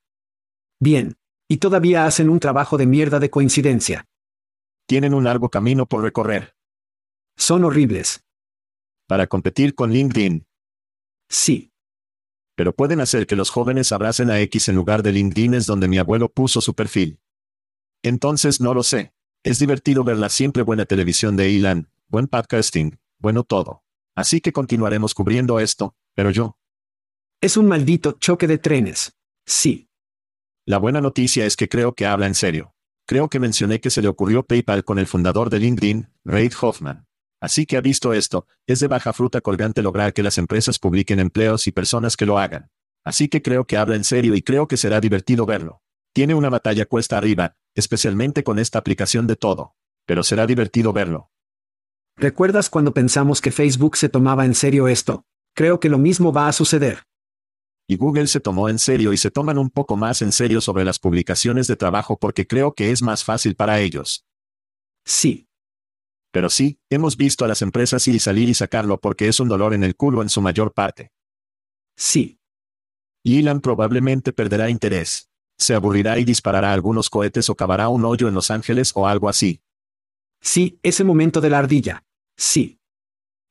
Bien. Y todavía hacen un trabajo de mierda de coincidencia. Tienen un largo camino por recorrer. Son horribles. Para competir con LinkedIn. Sí. Pero pueden hacer que los jóvenes abracen a X en lugar de LinkedIn es donde mi abuelo puso su perfil. Entonces no lo sé. Es divertido ver la siempre buena televisión de Elon, buen podcasting, bueno todo. Así que continuaremos cubriendo esto, pero yo. Es un maldito choque de trenes. Sí. La buena noticia es que creo que habla en serio. Creo que mencioné que se le ocurrió PayPal con el fundador de LinkedIn, Reid Hoffman. Así que ha visto esto, es de baja fruta colgante lograr que las empresas publiquen empleos y personas que lo hagan. Así que creo que habla en serio y creo que será divertido verlo. Tiene una batalla cuesta arriba, especialmente con esta aplicación de todo. Pero será divertido verlo. ¿Recuerdas cuando pensamos que Facebook se tomaba en serio esto? Creo que lo mismo va a suceder. Y Google se tomó en serio y se toman un poco más en serio sobre las publicaciones de trabajo porque creo que es más fácil para ellos. Sí. Pero sí, hemos visto a las empresas ir y salir y sacarlo porque es un dolor en el culo en su mayor parte. Sí. Y Elon probablemente perderá interés. Se aburrirá y disparará algunos cohetes o cavará un hoyo en Los Ángeles o algo así. Sí, ese momento de la ardilla. Sí.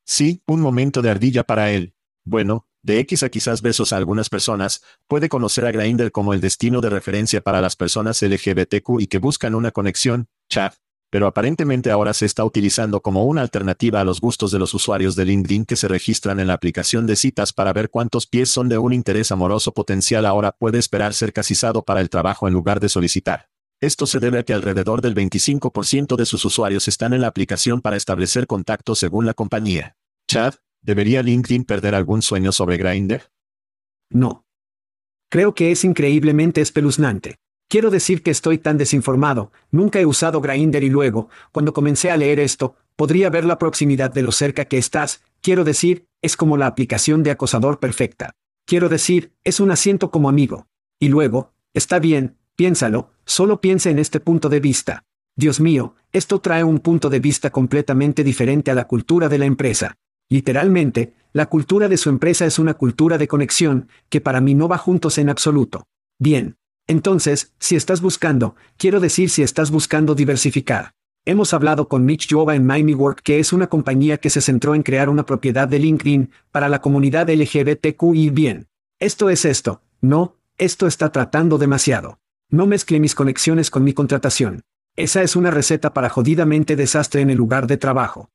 Sí, un momento de ardilla para él. Bueno, de X a quizás besos a algunas personas, puede conocer a Grindr como el destino de referencia para las personas LGBTQ y que buscan una conexión, chat. Pero aparentemente ahora se está utilizando como una alternativa a los gustos de los usuarios de LinkedIn que se registran en la aplicación de citas para ver cuántos pies son de un interés amoroso potencial ahora puede esperar ser casizado para el trabajo en lugar de solicitar. Esto se debe a que alrededor del 25% de sus usuarios están en la aplicación para establecer contacto según la compañía. Chad, ¿debería LinkedIn perder algún sueño sobre Grindr? No. Creo que es increíblemente espeluznante. Quiero decir que estoy tan desinformado, nunca he usado Grindr y luego, cuando comencé a leer esto, podría ver la proximidad de lo cerca que estás, quiero decir, es como la aplicación de acosador perfecta. Quiero decir, es un asiento como amigo. Y luego, está bien, Piénsalo, solo piensa en este punto de vista. Dios mío, esto trae un punto de vista completamente diferente a la cultura de la empresa. Literalmente, la cultura de su empresa es una cultura de conexión, que para mí no va juntos en absoluto. Bien. Entonces, si estás buscando, quiero decir si estás buscando diversificar. Hemos hablado con Mitch Jova en Miami Work, que es una compañía que se centró en crear una propiedad de LinkedIn para la comunidad LGBTQI. Bien. Esto es esto. No, esto está tratando demasiado. No mezcle mis conexiones con mi contratación. Esa es una receta para jodidamente desastre en el lugar de trabajo.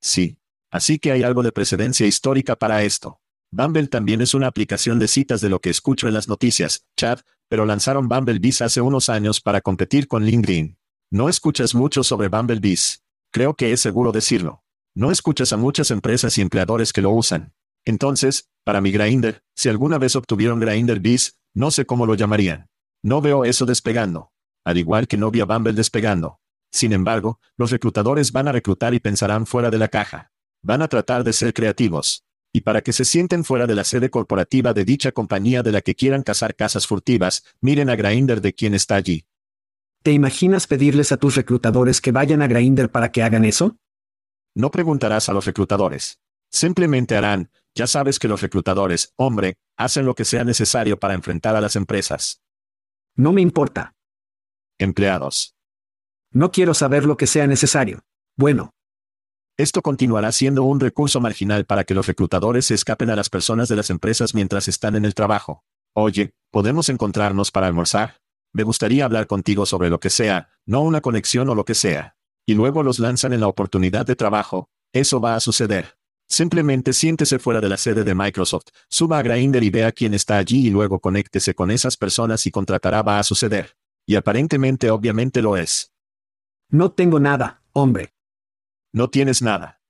Sí. Así que hay algo de precedencia histórica para esto. Bumble también es una aplicación de citas de lo que escucho en las noticias, Chad, pero lanzaron Bumblebees hace unos años para competir con LinkedIn. No escuchas mucho sobre Bumblebees. Creo que es seguro decirlo. No escuchas a muchas empresas y empleadores que lo usan. Entonces, para mi Grindr, si alguna vez obtuvieron Grindr Bees, no sé cómo lo llamarían. No veo eso despegando. Al igual que no vi a Bumble despegando. Sin embargo, los reclutadores van a reclutar y pensarán fuera de la caja. Van a tratar de ser creativos. Y para que se sienten fuera de la sede corporativa de dicha compañía de la que quieran cazar casas furtivas, miren a Grindr de quien está allí. ¿Te imaginas pedirles a tus reclutadores que vayan a Grindr para que hagan eso? No preguntarás a los reclutadores. Simplemente harán, ya sabes que los reclutadores, hombre, hacen lo que sea necesario para enfrentar a las empresas. No me importa. Empleados. No quiero saber lo que sea necesario. Bueno. Esto continuará siendo un recurso marginal para que los reclutadores se escapen a las personas de las empresas mientras están en el trabajo. Oye, ¿podemos encontrarnos para almorzar? Me gustaría hablar contigo sobre lo que sea, no una conexión o lo que sea. Y luego los lanzan en la oportunidad de trabajo. Eso va a suceder. Simplemente siéntese fuera de la sede de Microsoft, suba a Grindr y vea quién está allí y luego conéctese con esas personas y contratará va a suceder. Y aparentemente obviamente lo es. No tengo nada, hombre. No tienes nada.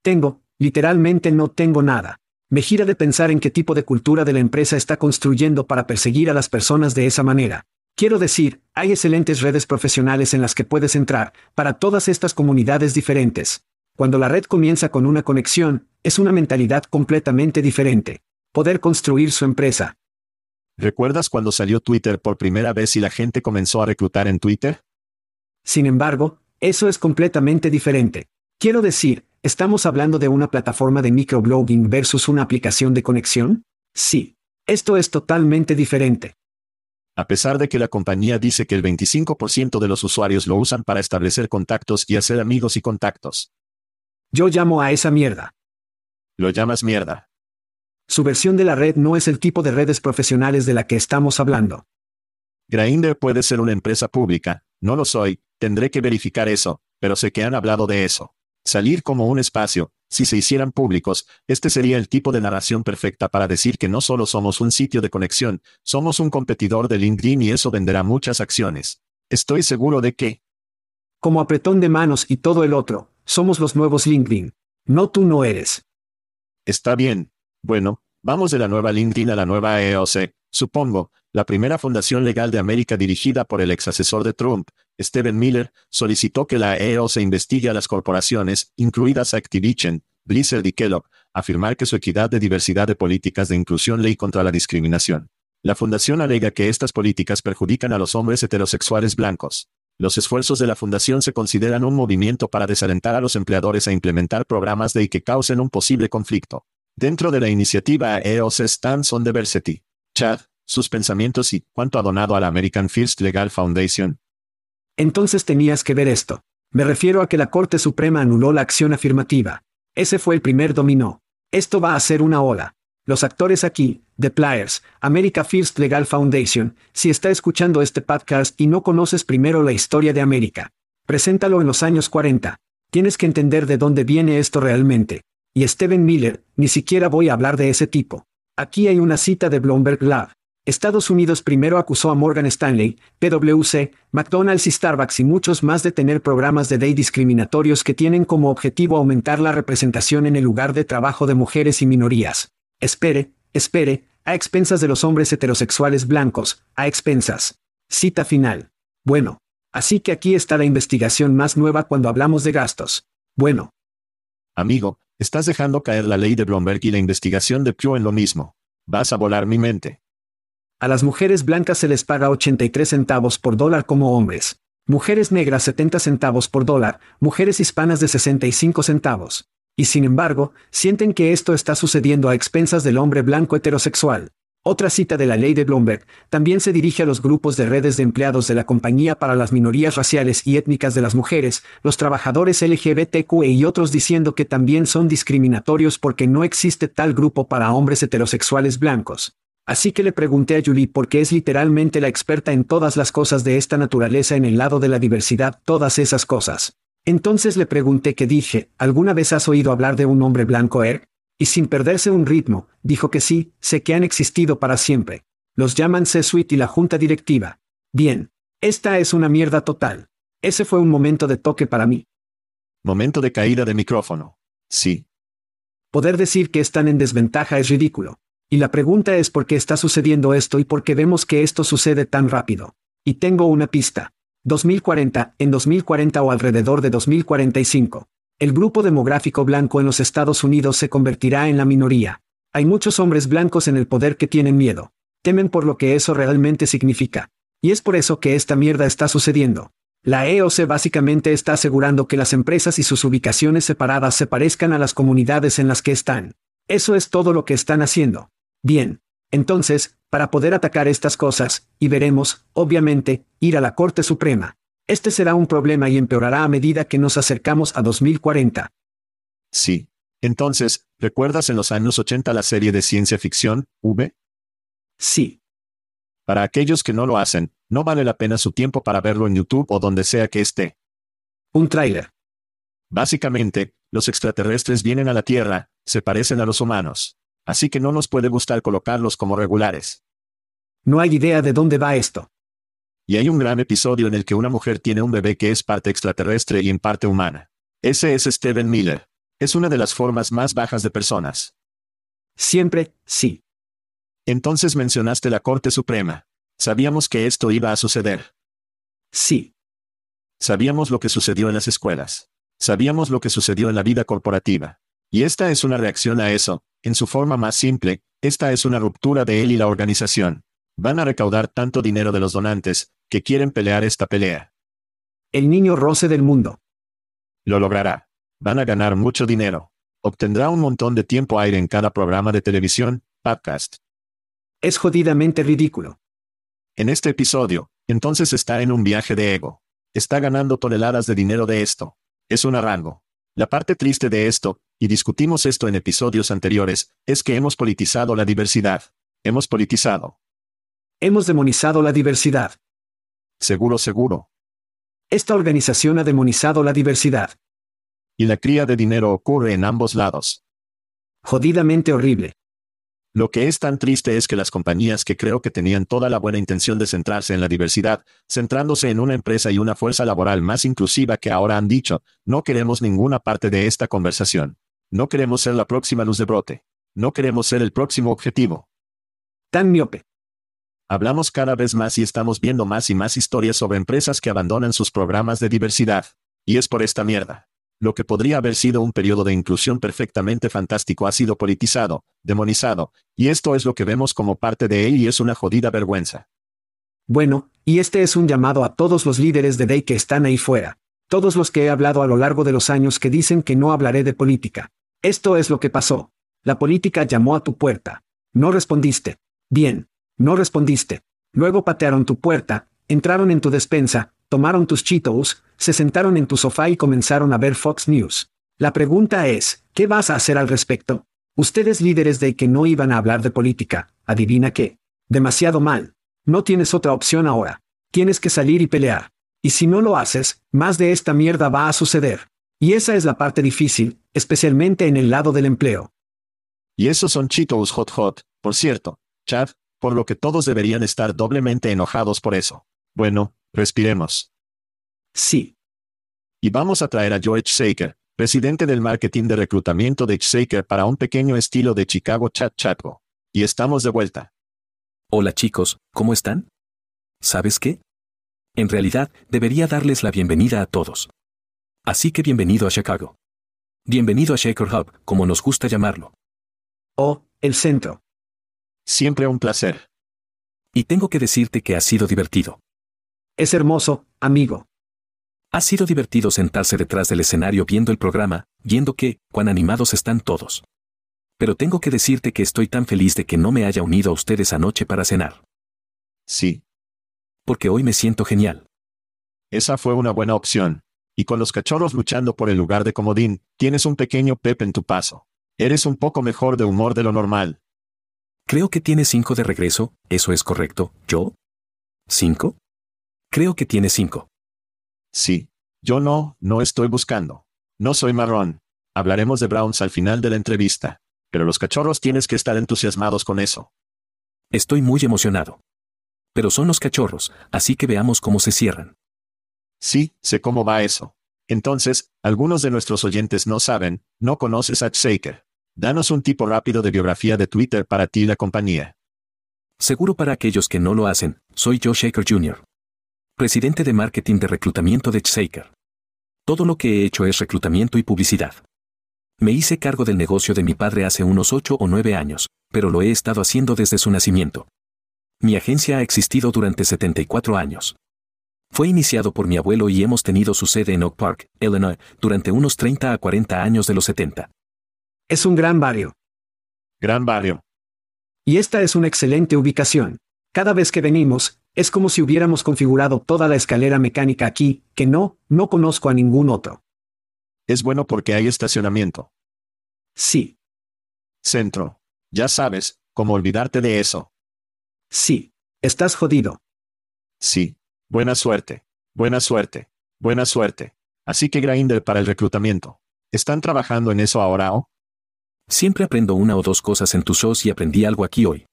Tengo, literalmente no tengo nada. Me gira de pensar en qué tipo de cultura de la empresa está construyendo para perseguir a las personas de esa manera. Quiero decir, hay excelentes redes profesionales en las que puedes entrar, para todas estas comunidades diferentes. Cuando la red comienza con una conexión, es una mentalidad completamente diferente. Poder construir su empresa. ¿Recuerdas cuando salió Twitter por primera vez y la gente comenzó a reclutar en Twitter? Sin embargo, eso es completamente diferente. Quiero decir, ¿estamos hablando de una plataforma de microblogging versus una aplicación de conexión? Sí. Esto es totalmente diferente. A pesar de que la compañía dice que el 25% de los usuarios lo usan para establecer contactos y hacer amigos y contactos. Yo llamo a esa mierda. Lo llamas mierda. Su versión de la red no es el tipo de redes profesionales de la que estamos hablando. Grindr puede ser una empresa pública, no lo soy, tendré que verificar eso, pero sé que han hablado de eso. Salir como un espacio, si se hicieran públicos, este sería el tipo de narración perfecta para decir que no solo somos un sitio de conexión, somos un competidor de LinkedIn y eso venderá muchas acciones. Estoy seguro de que... Como apretón de manos y todo el otro, somos los nuevos LinkedIn. No tú no eres. Está bien. Bueno, vamos de la nueva LinkedIn a la nueva EOC, supongo, la primera fundación legal de América dirigida por el ex asesor de Trump, Steven Miller, solicitó que la EOC investigue a las corporaciones, incluidas Activision, Blizzard y Kellogg, afirmar que su equidad de diversidad de políticas de inclusión ley contra la discriminación. La fundación alega que estas políticas perjudican a los hombres heterosexuales blancos. Los esfuerzos de la fundación se consideran un movimiento para desalentar a los empleadores a implementar programas de y que causen un posible conflicto. Dentro de la iniciativa EOS Stands on Diversity. Chad, sus pensamientos y cuánto ha donado a la American First Legal Foundation. Entonces tenías que ver esto. Me refiero a que la Corte Suprema anuló la acción afirmativa. Ese fue el primer dominó. Esto va a ser una ola. Los actores aquí, The Players, America First Legal Foundation, si está escuchando este podcast y no conoces primero la historia de América, preséntalo en los años 40. Tienes que entender de dónde viene esto realmente. Y Steven Miller, ni siquiera voy a hablar de ese tipo. Aquí hay una cita de Bloomberg Lab. Estados Unidos primero acusó a Morgan Stanley, PwC, McDonald's y Starbucks y muchos más de tener programas de day discriminatorios que tienen como objetivo aumentar la representación en el lugar de trabajo de mujeres y minorías. Espere, espere, a expensas de los hombres heterosexuales blancos, a expensas. Cita final. Bueno. Así que aquí está la investigación más nueva cuando hablamos de gastos. Bueno. Amigo, estás dejando caer la ley de Bloomberg y la investigación de Pew en lo mismo. Vas a volar mi mente. A las mujeres blancas se les paga 83 centavos por dólar como hombres. Mujeres negras 70 centavos por dólar, mujeres hispanas de 65 centavos. Y sin embargo, sienten que esto está sucediendo a expensas del hombre blanco heterosexual. Otra cita de la ley de Bloomberg también se dirige a los grupos de redes de empleados de la compañía para las minorías raciales y étnicas de las mujeres, los trabajadores LGBTQ y otros diciendo que también son discriminatorios porque no existe tal grupo para hombres heterosexuales blancos. Así que le pregunté a Julie porque es literalmente la experta en todas las cosas de esta naturaleza en el lado de la diversidad, todas esas cosas. Entonces le pregunté qué dije, ¿alguna vez has oído hablar de un hombre blanco Er? Y sin perderse un ritmo, dijo que sí, sé que han existido para siempre. Los llaman C-Suite y la junta directiva. Bien. Esta es una mierda total. Ese fue un momento de toque para mí. Momento de caída de micrófono. Sí. Poder decir que están en desventaja es ridículo. Y la pregunta es por qué está sucediendo esto y por qué vemos que esto sucede tan rápido. Y tengo una pista. 2040, en 2040 o alrededor de 2045. El grupo demográfico blanco en los Estados Unidos se convertirá en la minoría. Hay muchos hombres blancos en el poder que tienen miedo. Temen por lo que eso realmente significa. Y es por eso que esta mierda está sucediendo. La EOC básicamente está asegurando que las empresas y sus ubicaciones separadas se parezcan a las comunidades en las que están. Eso es todo lo que están haciendo. Bien. Entonces, para poder atacar estas cosas, y veremos, obviamente, ir a la Corte Suprema. Este será un problema y empeorará a medida que nos acercamos a 2040. Sí. Entonces, ¿recuerdas en los años 80 la serie de ciencia ficción, V? Sí. Para aquellos que no lo hacen, no vale la pena su tiempo para verlo en YouTube o donde sea que esté. Un tráiler. Básicamente, los extraterrestres vienen a la Tierra, se parecen a los humanos así que no nos puede gustar colocarlos como regulares. No hay idea de dónde va esto. Y hay un gran episodio en el que una mujer tiene un bebé que es parte extraterrestre y en parte humana. Ese es Steven Miller. Es una de las formas más bajas de personas. Siempre, sí. Entonces mencionaste la Corte Suprema. Sabíamos que esto iba a suceder. Sí. Sabíamos lo que sucedió en las escuelas. Sabíamos lo que sucedió en la vida corporativa. Y esta es una reacción a eso, en su forma más simple, esta es una ruptura de él y la organización. Van a recaudar tanto dinero de los donantes, que quieren pelear esta pelea. El niño roce del mundo. Lo logrará. Van a ganar mucho dinero. Obtendrá un montón de tiempo aire en cada programa de televisión, podcast. Es jodidamente ridículo. En este episodio, entonces está en un viaje de ego. Está ganando toneladas de dinero de esto. Es un rango. La parte triste de esto, y discutimos esto en episodios anteriores, es que hemos politizado la diversidad. Hemos politizado. Hemos demonizado la diversidad. Seguro, seguro. Esta organización ha demonizado la diversidad. Y la cría de dinero ocurre en ambos lados. Jodidamente horrible. Lo que es tan triste es que las compañías que creo que tenían toda la buena intención de centrarse en la diversidad, centrándose en una empresa y una fuerza laboral más inclusiva que ahora han dicho, no queremos ninguna parte de esta conversación. No queremos ser la próxima luz de brote. No queremos ser el próximo objetivo. Tan miope. Hablamos cada vez más y estamos viendo más y más historias sobre empresas que abandonan sus programas de diversidad. Y es por esta mierda. Lo que podría haber sido un periodo de inclusión perfectamente fantástico ha sido politizado, demonizado, y esto es lo que vemos como parte de él y es una jodida vergüenza. Bueno, y este es un llamado a todos los líderes de Day que están ahí fuera. Todos los que he hablado a lo largo de los años que dicen que no hablaré de política. Esto es lo que pasó. La política llamó a tu puerta. No respondiste. Bien. No respondiste. Luego patearon tu puerta, entraron en tu despensa, tomaron tus Cheetos, se sentaron en tu sofá y comenzaron a ver Fox News. La pregunta es, ¿qué vas a hacer al respecto? Ustedes líderes de que no iban a hablar de política, adivina qué. Demasiado mal. No tienes otra opción ahora. Tienes que salir y pelear. Y si no lo haces, más de esta mierda va a suceder. Y esa es la parte difícil, especialmente en el lado del empleo. Y esos son Cheetos hot hot, por cierto, Chad, por lo que todos deberían estar doblemente enojados por eso. Bueno, respiremos. Sí. Y vamos a traer a George Saker, presidente del marketing de reclutamiento de Saker para un pequeño estilo de Chicago Chat Chatgo. Y estamos de vuelta. Hola chicos, ¿cómo están? ¿Sabes qué? En realidad, debería darles la bienvenida a todos. Así que bienvenido a Chicago. Bienvenido a Shaker Hub, como nos gusta llamarlo. Oh, el centro. Siempre un placer. Y tengo que decirte que ha sido divertido. Es hermoso, amigo. Ha sido divertido sentarse detrás del escenario viendo el programa, viendo que, cuán animados están todos. Pero tengo que decirte que estoy tan feliz de que no me haya unido a ustedes anoche para cenar. Sí. Porque hoy me siento genial. Esa fue una buena opción. Y con los cachorros luchando por el lugar de comodín, tienes un pequeño pep en tu paso. Eres un poco mejor de humor de lo normal. Creo que tiene cinco de regreso, ¿eso es correcto, yo? ¿Cinco? Creo que tiene cinco. Sí. Yo no, no estoy buscando. No soy marrón. Hablaremos de Browns al final de la entrevista. Pero los cachorros tienes que estar entusiasmados con eso. Estoy muy emocionado. Pero son los cachorros, así que veamos cómo se cierran. Sí, sé cómo va eso. Entonces, algunos de nuestros oyentes no saben, no conoces a Shaker. Danos un tipo rápido de biografía de Twitter para ti y la compañía. Seguro para aquellos que no lo hacen, soy Joe Shaker Jr presidente de marketing de reclutamiento de Shaker. Todo lo que he hecho es reclutamiento y publicidad. Me hice cargo del negocio de mi padre hace unos ocho o nueve años, pero lo he estado haciendo desde su nacimiento. Mi agencia ha existido durante 74 años. Fue iniciado por mi abuelo y hemos tenido su sede en Oak Park, Illinois, durante unos 30 a 40 años de los 70. Es un gran barrio. Gran barrio. Y esta es una excelente ubicación. Cada vez que venimos, es como si hubiéramos configurado toda la escalera mecánica aquí, que no, no conozco a ningún otro. Es bueno porque hay estacionamiento. Sí. Centro. Ya sabes, cómo olvidarte de eso. Sí. Estás jodido. Sí. Buena suerte. Buena suerte. Buena suerte. Así que Grindr para el reclutamiento. ¿Están trabajando en eso ahora o? Siempre aprendo una o dos cosas en tus shows y aprendí algo aquí hoy.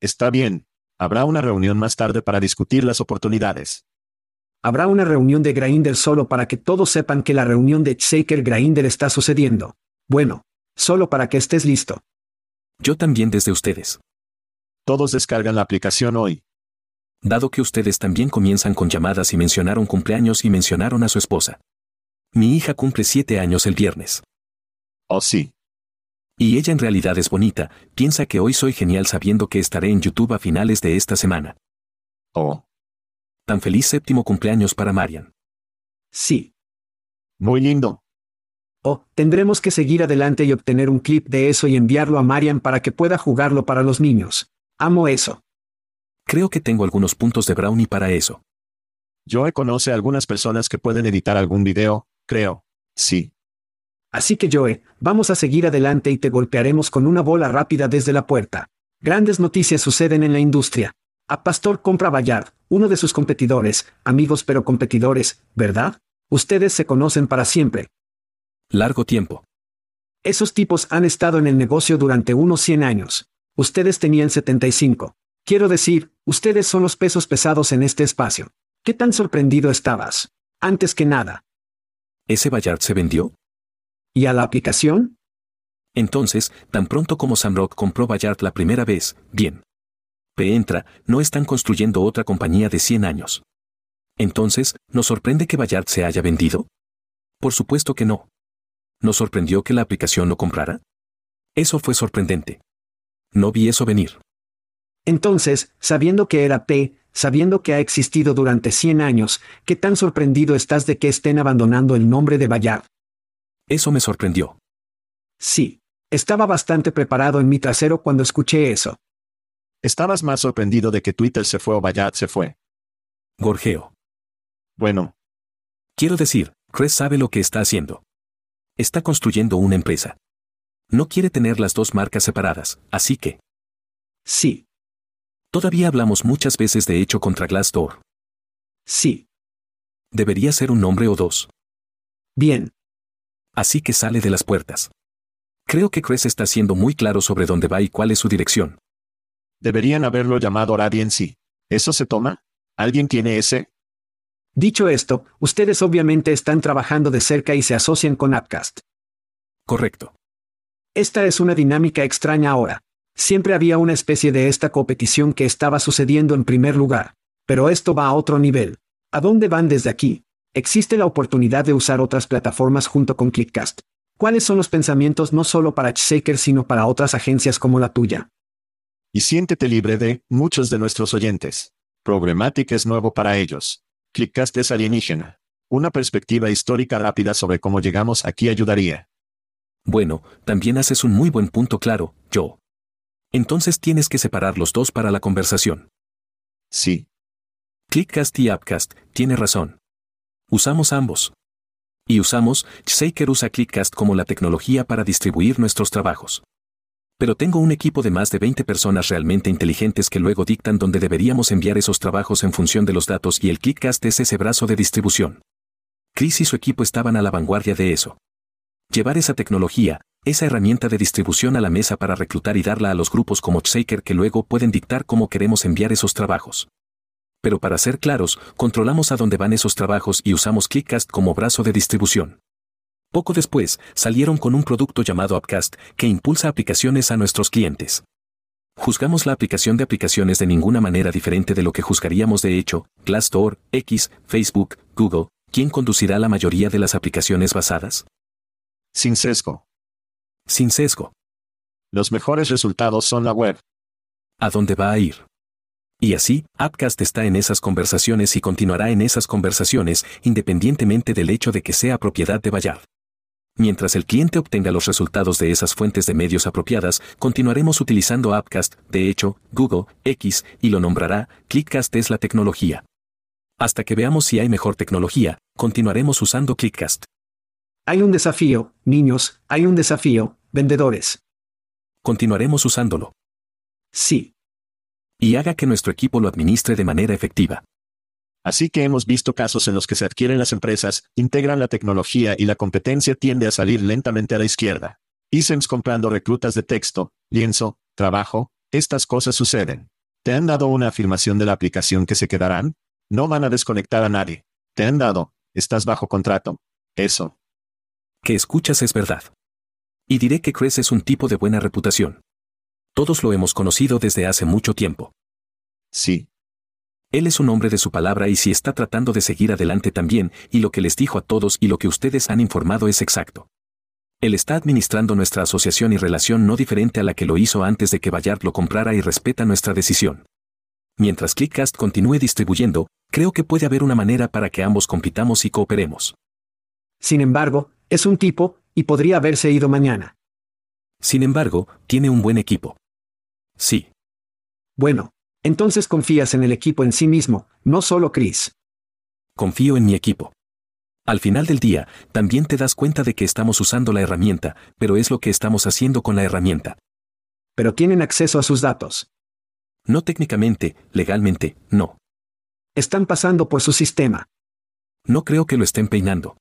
Está bien, Habrá una reunión más tarde para discutir las oportunidades. Habrá una reunión de Grindr solo para que todos sepan que la reunión de Shaker Grindr está sucediendo. Bueno, solo para que estés listo. Yo también desde ustedes. Todos descargan la aplicación hoy. Dado que ustedes también comienzan con llamadas y mencionaron cumpleaños y mencionaron a su esposa. Mi hija cumple siete años el viernes. Oh sí. Y ella en realidad es bonita, piensa que hoy soy genial sabiendo que estaré en YouTube a finales de esta semana. Oh. Tan feliz séptimo cumpleaños para Marian. Sí. Muy lindo. Oh, tendremos que seguir adelante y obtener un clip de eso y enviarlo a Marian para que pueda jugarlo para los niños. Amo eso. Creo que tengo algunos puntos de brownie para eso. Joe conoce a algunas personas que pueden editar algún video, creo. Sí. Así que Joe, vamos a seguir adelante y te golpearemos con una bola rápida desde la puerta. Grandes noticias suceden en la industria. A Pastor compra Bayard, uno de sus competidores, amigos pero competidores, ¿verdad? Ustedes se conocen para siempre. Largo tiempo. Esos tipos han estado en el negocio durante unos 100 años. Ustedes tenían 75. Quiero decir, ustedes son los pesos pesados en este espacio. ¿Qué tan sorprendido estabas? Antes que nada. ¿Ese Bayard se vendió? ¿Y a la aplicación? Entonces, tan pronto como Samrock compró Bayard la primera vez, bien. P entra, no están construyendo otra compañía de 100 años. Entonces, ¿nos sorprende que Bayard se haya vendido? Por supuesto que no. ¿Nos sorprendió que la aplicación lo comprara? Eso fue sorprendente. No vi eso venir. Entonces, sabiendo que era P, sabiendo que ha existido durante 100 años, ¿qué tan sorprendido estás de que estén abandonando el nombre de Bayard? Eso me sorprendió. Sí. Estaba bastante preparado en mi trasero cuando escuché eso. Estabas más sorprendido de que Twitter se fue o Bayard se fue. Gorgeo. Bueno, Quiero decir, Chris sabe lo que está haciendo. Está construyendo una empresa. No quiere tener las dos marcas separadas, así que, Sí, todavía hablamos muchas veces de hecho contra Glassdoor. sí. Debería ser un nombre o dos. Bien. Así que sale de las puertas. Creo que Chris está siendo muy claro sobre dónde va y cuál es su dirección. deberían haberlo llamado Radiancy. ¿Eso se toma? ¿Alguien tiene ese? Dicho esto, ustedes obviamente están trabajando de cerca y se asocian con Appcast. Correcto. Esta es una dinámica extraña ahora. Siempre había una especie de esta competición que estaba sucediendo en primer lugar. Pero esto va a otro nivel. ¿A dónde van desde aquí? Existe la oportunidad de usar otras plataformas junto con Clickcast. ¿Cuáles son los pensamientos no solo para Shaker sino para otras agencias como la tuya? Y siéntete libre de muchos de nuestros oyentes. Programmatic es nuevo para ellos. Clickcast es alienígena. Una perspectiva histórica rápida sobre cómo llegamos aquí ayudaría. Bueno, también haces un muy buen punto claro, yo. Entonces tienes que separar los dos para la conversación. Sí, Clickcast y Appcast, tiene razón. Usamos ambos. Y usamos, Shaker usa Clickcast como la tecnología para distribuir nuestros trabajos. Pero tengo un equipo de más de 20 personas realmente inteligentes que luego dictan dónde deberíamos enviar esos trabajos en función de los datos y el Clickcast es ese brazo de distribución. Chris y su equipo estaban a la vanguardia de eso. Llevar esa tecnología, esa herramienta de distribución a la mesa para reclutar y darla a los grupos como Shaker que luego pueden dictar cómo queremos enviar esos trabajos. Pero para ser claros, controlamos a dónde van esos trabajos y usamos Clickcast como brazo de distribución. Poco después, salieron con un producto llamado Appcast, que impulsa aplicaciones a nuestros clientes. Juzgamos la aplicación de aplicaciones de ninguna manera diferente de lo que juzgaríamos de hecho, Glassdoor, X, Facebook, Google, ¿quién conducirá la mayoría de las aplicaciones basadas? sin sesgo. Sin sesgo. Los mejores resultados son la web. ¿A dónde va a ir? Y así, Appcast está en esas conversaciones y continuará en esas conversaciones, independientemente del hecho de que sea propiedad de Bayard. Mientras el cliente obtenga los resultados de esas fuentes de medios apropiadas, continuaremos utilizando Appcast, de hecho, Google, X, y lo nombrará, Clickcast es la tecnología. Hasta que veamos si hay mejor tecnología, continuaremos usando Clickcast. Hay un desafío, niños, hay un desafío, vendedores. Continuaremos usándolo. Sí. Y haga que nuestro equipo lo administre de manera efectiva. Así que hemos visto casos en los que se adquieren las empresas, integran la tecnología y la competencia tiende a salir lentamente a la izquierda. ISEMS comprando reclutas de texto, lienzo, trabajo, estas cosas suceden. ¿Te han dado una afirmación de la aplicación que se quedarán? No van a desconectar a nadie. Te han dado, estás bajo contrato. Eso. Que escuchas es verdad. Y diré que Chris es un tipo de buena reputación. Todos lo hemos conocido desde hace mucho tiempo. Sí, Él es un hombre de su palabra y si está tratando de seguir adelante también, y lo que les dijo a todos y lo que ustedes han informado es exacto. Él está administrando nuestra asociación y relación no diferente a la que lo hizo antes de que Bayard lo comprara y respeta nuestra decisión. Mientras Clickcast continúe distribuyendo, creo que puede haber una manera para que ambos compitamos y cooperemos. Sin embargo, es un tipo, y podría haberse ido mañana. Sin embargo, tiene un buen equipo. Sí, Bueno, Entonces confías en el equipo en sí mismo, no solo Chris. Confío en mi equipo. Al final del día, también te das cuenta de que estamos usando la herramienta, pero es lo que estamos haciendo con la herramienta. Pero tienen acceso a sus datos. No técnicamente, legalmente, no. Están pasando por su sistema. No creo que lo estén peinando.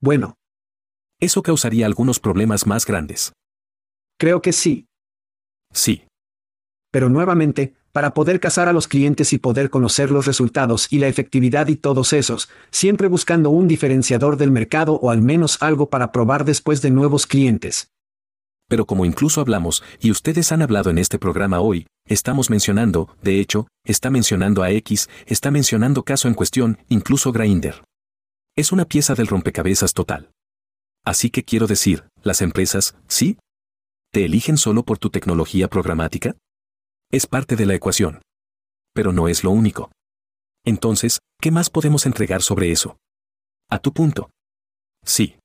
Bueno, Eso causaría algunos problemas más grandes. creo que sí. Sí, Pero nuevamente, para poder cazar a los clientes y poder conocer los resultados y la efectividad y todos esos, siempre buscando un diferenciador del mercado o al menos algo para probar después de nuevos clientes. pero como incluso hablamos, y ustedes han hablado en este programa hoy, estamos mencionando, de hecho, está mencionando a X, está mencionando caso en cuestión, incluso Grindr. Es una pieza del rompecabezas total. Así que quiero decir, las empresas, ¿sí? ¿Te eligen solo por tu tecnología programática? Es parte de la ecuación. Pero no es lo único. Entonces, ¿qué más podemos entregar sobre eso? A tu punto. Sí.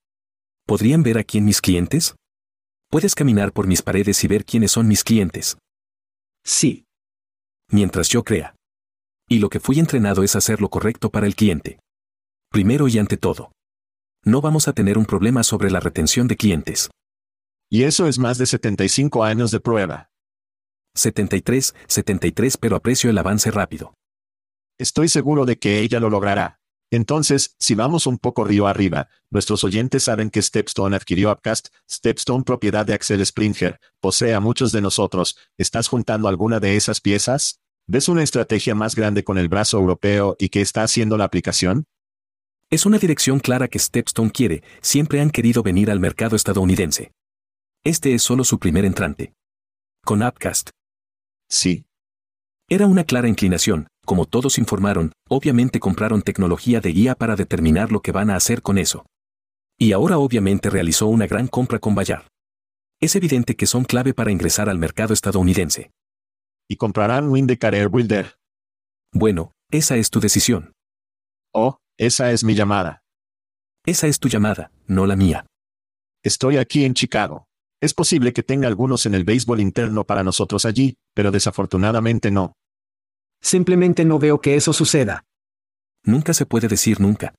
¿Podrían ver aquí en mis clientes? Puedes caminar por mis paredes y ver quiénes son mis clientes, Sí. mientras yo crea. Y lo que fui entrenado es hacer lo correcto para el cliente. Primero y ante todo. No vamos a tener un problema sobre la retención de clientes. Y eso es más de 75 años de prueba. 73, 73 pero aprecio el avance rápido. Estoy seguro de que ella lo logrará. Entonces, si vamos un poco río arriba, nuestros oyentes saben que Stepstone adquirió Upcast, Stepstone propiedad de Axel Springer, posee a muchos de nosotros, ¿estás juntando alguna de esas piezas? ¿Ves una estrategia más grande con el brazo europeo y que está haciendo la aplicación? Es una dirección clara que Stepstone quiere, siempre han querido venir al mercado estadounidense. Este es solo su primer entrante. Con Upcast, Sí. Era una clara inclinación, como todos informaron, obviamente compraron tecnología de guía para determinar lo que van a hacer con eso. Y ahora obviamente realizó una gran compra con Bayard. Es evidente que son clave para ingresar al mercado estadounidense. Y comprarán Windecar Air Builder. Bueno, esa es tu decisión. Oh, esa es mi llamada. Esa es tu llamada, no la mía. Estoy aquí en Chicago. Es posible que tenga algunos en el béisbol interno para nosotros allí, pero desafortunadamente no. Simplemente no veo que eso suceda. Nunca se puede decir nunca.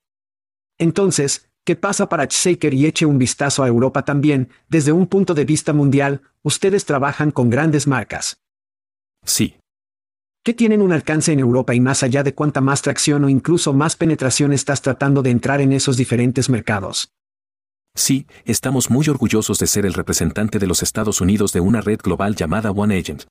Entonces, ¿qué pasa para Shaker y eche un vistazo a Europa también? Desde un punto de vista mundial, ustedes trabajan con grandes marcas. Sí, ¿Qué tienen un alcance en Europa y más allá de cuánta más tracción o incluso más penetración estás tratando de entrar en esos diferentes mercados? Sí, estamos muy orgullosos de ser el representante de los Estados Unidos de una red global llamada One Agent.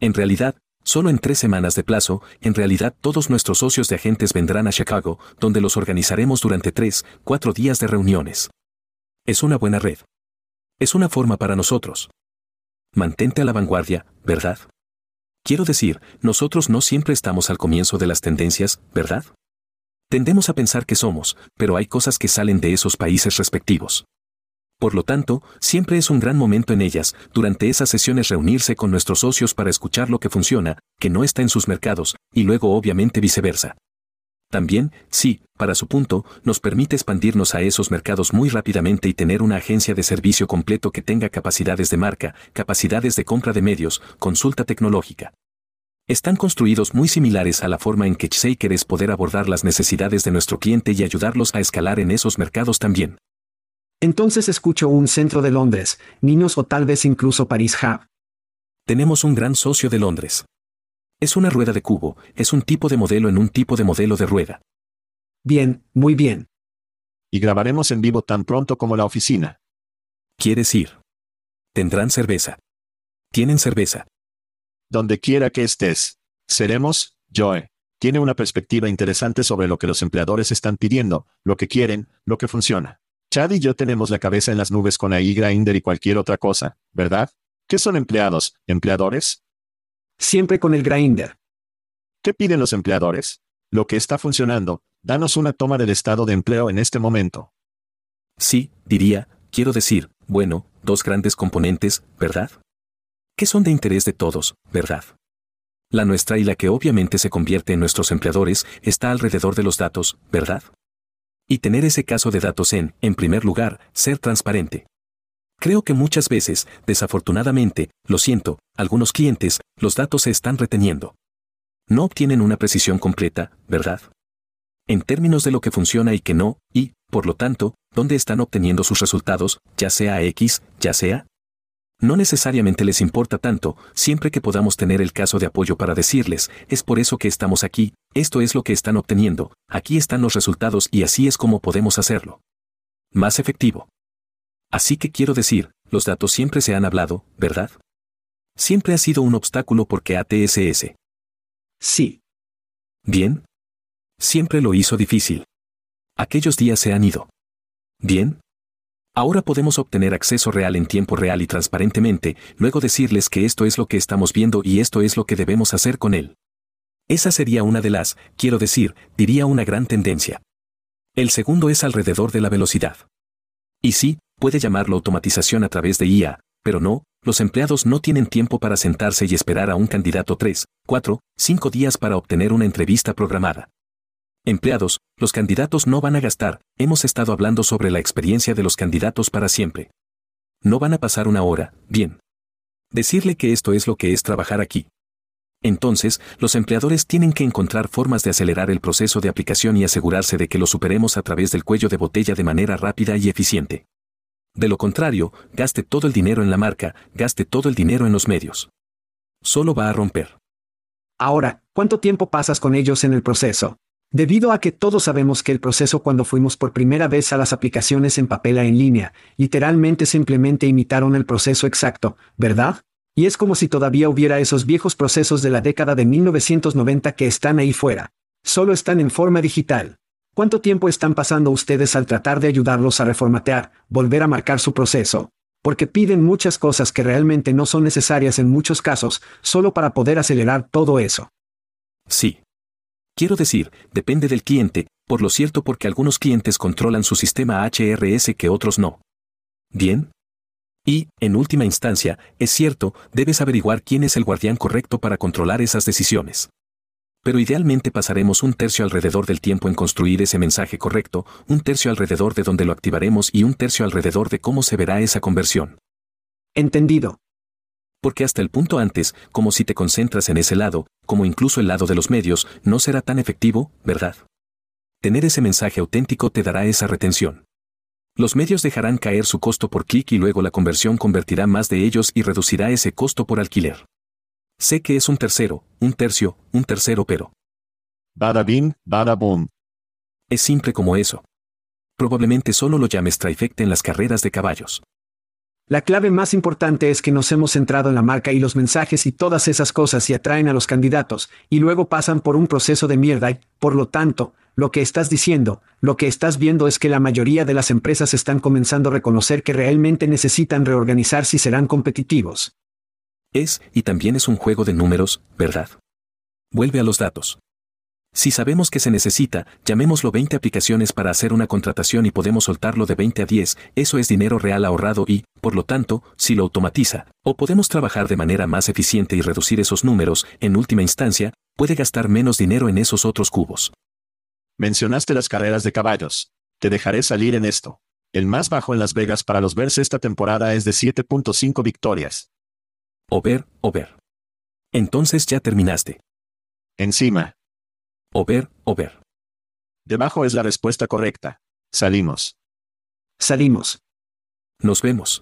En realidad, solo en tres semanas de plazo, en realidad todos nuestros socios de agentes vendrán a Chicago, donde los organizaremos durante tres, cuatro días de reuniones. Es una buena red. Es una forma para nosotros. Mantente a la vanguardia, ¿verdad? Quiero decir, nosotros no siempre estamos al comienzo de las tendencias, ¿verdad? Tendemos a pensar que somos, pero hay cosas que salen de esos países respectivos. Por lo tanto, siempre es un gran momento en ellas, durante esas sesiones reunirse con nuestros socios para escuchar lo que funciona, que no está en sus mercados, y luego obviamente viceversa. También, sí, para su punto, nos permite expandirnos a esos mercados muy rápidamente y tener una agencia de servicio completo que tenga capacidades de marca, capacidades de compra de medios, consulta tecnológica. Están construidos muy similares a la forma en que Shaker es poder abordar las necesidades de nuestro cliente y ayudarlos a escalar en esos mercados también. Entonces escucho un centro de Londres, niños o tal vez incluso París Hub. Tenemos un gran socio de Londres. Es una rueda de cubo, es un tipo de modelo en un tipo de modelo de rueda. Bien, muy bien. Y grabaremos en vivo tan pronto como la oficina. ¿Quieres ir? Tendrán cerveza. Tienen cerveza. Donde quiera que estés. Seremos, Joe. Tiene una perspectiva interesante sobre lo que los empleadores están pidiendo, lo que quieren, lo que funciona. Chad y yo tenemos la cabeza en las nubes con AI Grinder y cualquier otra cosa, ¿verdad? ¿Qué son empleados? ¿Empleadores? Siempre con el grinder. ¿Qué piden los empleadores? Lo que está funcionando, danos una toma del estado de empleo en este momento. Sí, diría, quiero decir, bueno, dos grandes componentes, ¿verdad? Que son de interés de todos, ¿verdad? La nuestra y la que obviamente se convierte en nuestros empleadores está alrededor de los datos, ¿verdad? Y tener ese caso de datos en, en primer lugar, ser transparente. Creo que muchas veces, desafortunadamente, lo siento, algunos clientes, los datos se están reteniendo. no obtienen una precisión completa, ¿verdad? En términos de lo que funciona y que no, y, por lo tanto, dónde están obteniendo sus resultados, ya sea X, ya sea no necesariamente les importa tanto, siempre que podamos tener el caso de apoyo para decirles, es por eso que estamos aquí, esto es lo que están obteniendo, aquí están los resultados y así es como podemos hacerlo. Más efectivo. Así que quiero decir, los datos siempre se han hablado, ¿verdad? Siempre ha sido un obstáculo porque ATSS. Sí. Bien. Siempre lo hizo difícil. Aquellos días se han ido. Bien. Ahora podemos obtener acceso real en tiempo real y transparentemente, luego decirles que esto es lo que estamos viendo y esto es lo que debemos hacer con él. Esa sería una de las, quiero decir, diría una gran tendencia. El segundo es alrededor de la velocidad. Y sí, puede llamarlo automatización a través de IA, pero no, los empleados no tienen tiempo para sentarse y esperar a un candidato 3, 4, 5 días para obtener una entrevista programada. Empleados, los candidatos no van a gastar, hemos estado hablando sobre la experiencia de los candidatos para siempre. No van a pasar una hora, bien. Decirle que esto es lo que es trabajar aquí. Entonces, los empleadores tienen que encontrar formas de acelerar el proceso de aplicación y asegurarse de que lo superemos a través del cuello de botella de manera rápida y eficiente. De lo contrario, gaste todo el dinero en la marca, gaste todo el dinero en los medios. Solo va a romper. Ahora, ¿cuánto tiempo pasas con ellos en el proceso? Debido a que todos sabemos que el proceso cuando fuimos por primera vez a las aplicaciones en papel en línea, literalmente simplemente imitaron el proceso exacto, ¿verdad? Y es como si todavía hubiera esos viejos procesos de la década de 1990 que están ahí fuera. Solo están en forma digital. ¿Cuánto tiempo están pasando ustedes al tratar de ayudarlos a reformatear, volver a marcar su proceso? Porque piden muchas cosas que realmente no son necesarias en muchos casos, solo para poder acelerar todo eso. Sí. Quiero decir, depende del cliente, por lo cierto porque algunos clientes controlan su sistema HRS que otros no. Bien. Y, en última instancia, es cierto, debes averiguar quién es el guardián correcto para controlar esas decisiones. Pero idealmente pasaremos un tercio alrededor del tiempo en construir ese mensaje correcto, un tercio alrededor de donde lo activaremos y un tercio alrededor de cómo se verá esa conversión. Entendido porque hasta el punto antes, como si te concentras en ese lado, como incluso el lado de los medios, no será tan efectivo, ¿verdad? Tener ese mensaje auténtico te dará esa retención. Los medios dejarán caer su costo por clic y luego la conversión convertirá más de ellos y reducirá ese costo por alquiler. Sé que es un tercero, un tercio, un tercero pero. Bada bin, bada boom. Es simple como eso. Probablemente solo lo llames trifecta en las carreras de caballos. La clave más importante es que nos hemos centrado en la marca y los mensajes y todas esas cosas y atraen a los candidatos, y luego pasan por un proceso de mierda y, por lo tanto, lo que estás diciendo, lo que estás viendo es que la mayoría de las empresas están comenzando a reconocer que realmente necesitan reorganizarse y serán competitivos. Es, y también es un juego de números, ¿verdad? Vuelve a los datos. Si sabemos que se necesita, llamémoslo 20 aplicaciones para hacer una contratación y podemos soltarlo de 20 a 10, eso es dinero real ahorrado y, por lo tanto, si lo automatiza, o podemos trabajar de manera más eficiente y reducir esos números, en última instancia, puede gastar menos dinero en esos otros cubos. Mencionaste las carreras de caballos. Te dejaré salir en esto. El más bajo en Las Vegas para los Bears esta temporada es de 7.5 victorias. Over, over. Entonces ya terminaste. Encima, Over, over. Debajo es la respuesta correcta. Salimos. Salimos. Nos vemos.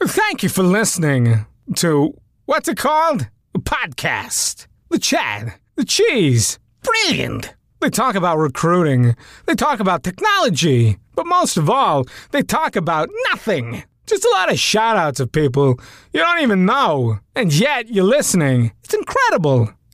Thank you for listening to what's it called? A podcast. The chat. The cheese. Brilliant. They talk about recruiting. They talk about technology. But most of all, they talk about nothing. Just a lot of shout outs of people you don't even know. And yet you're listening. It's incredible.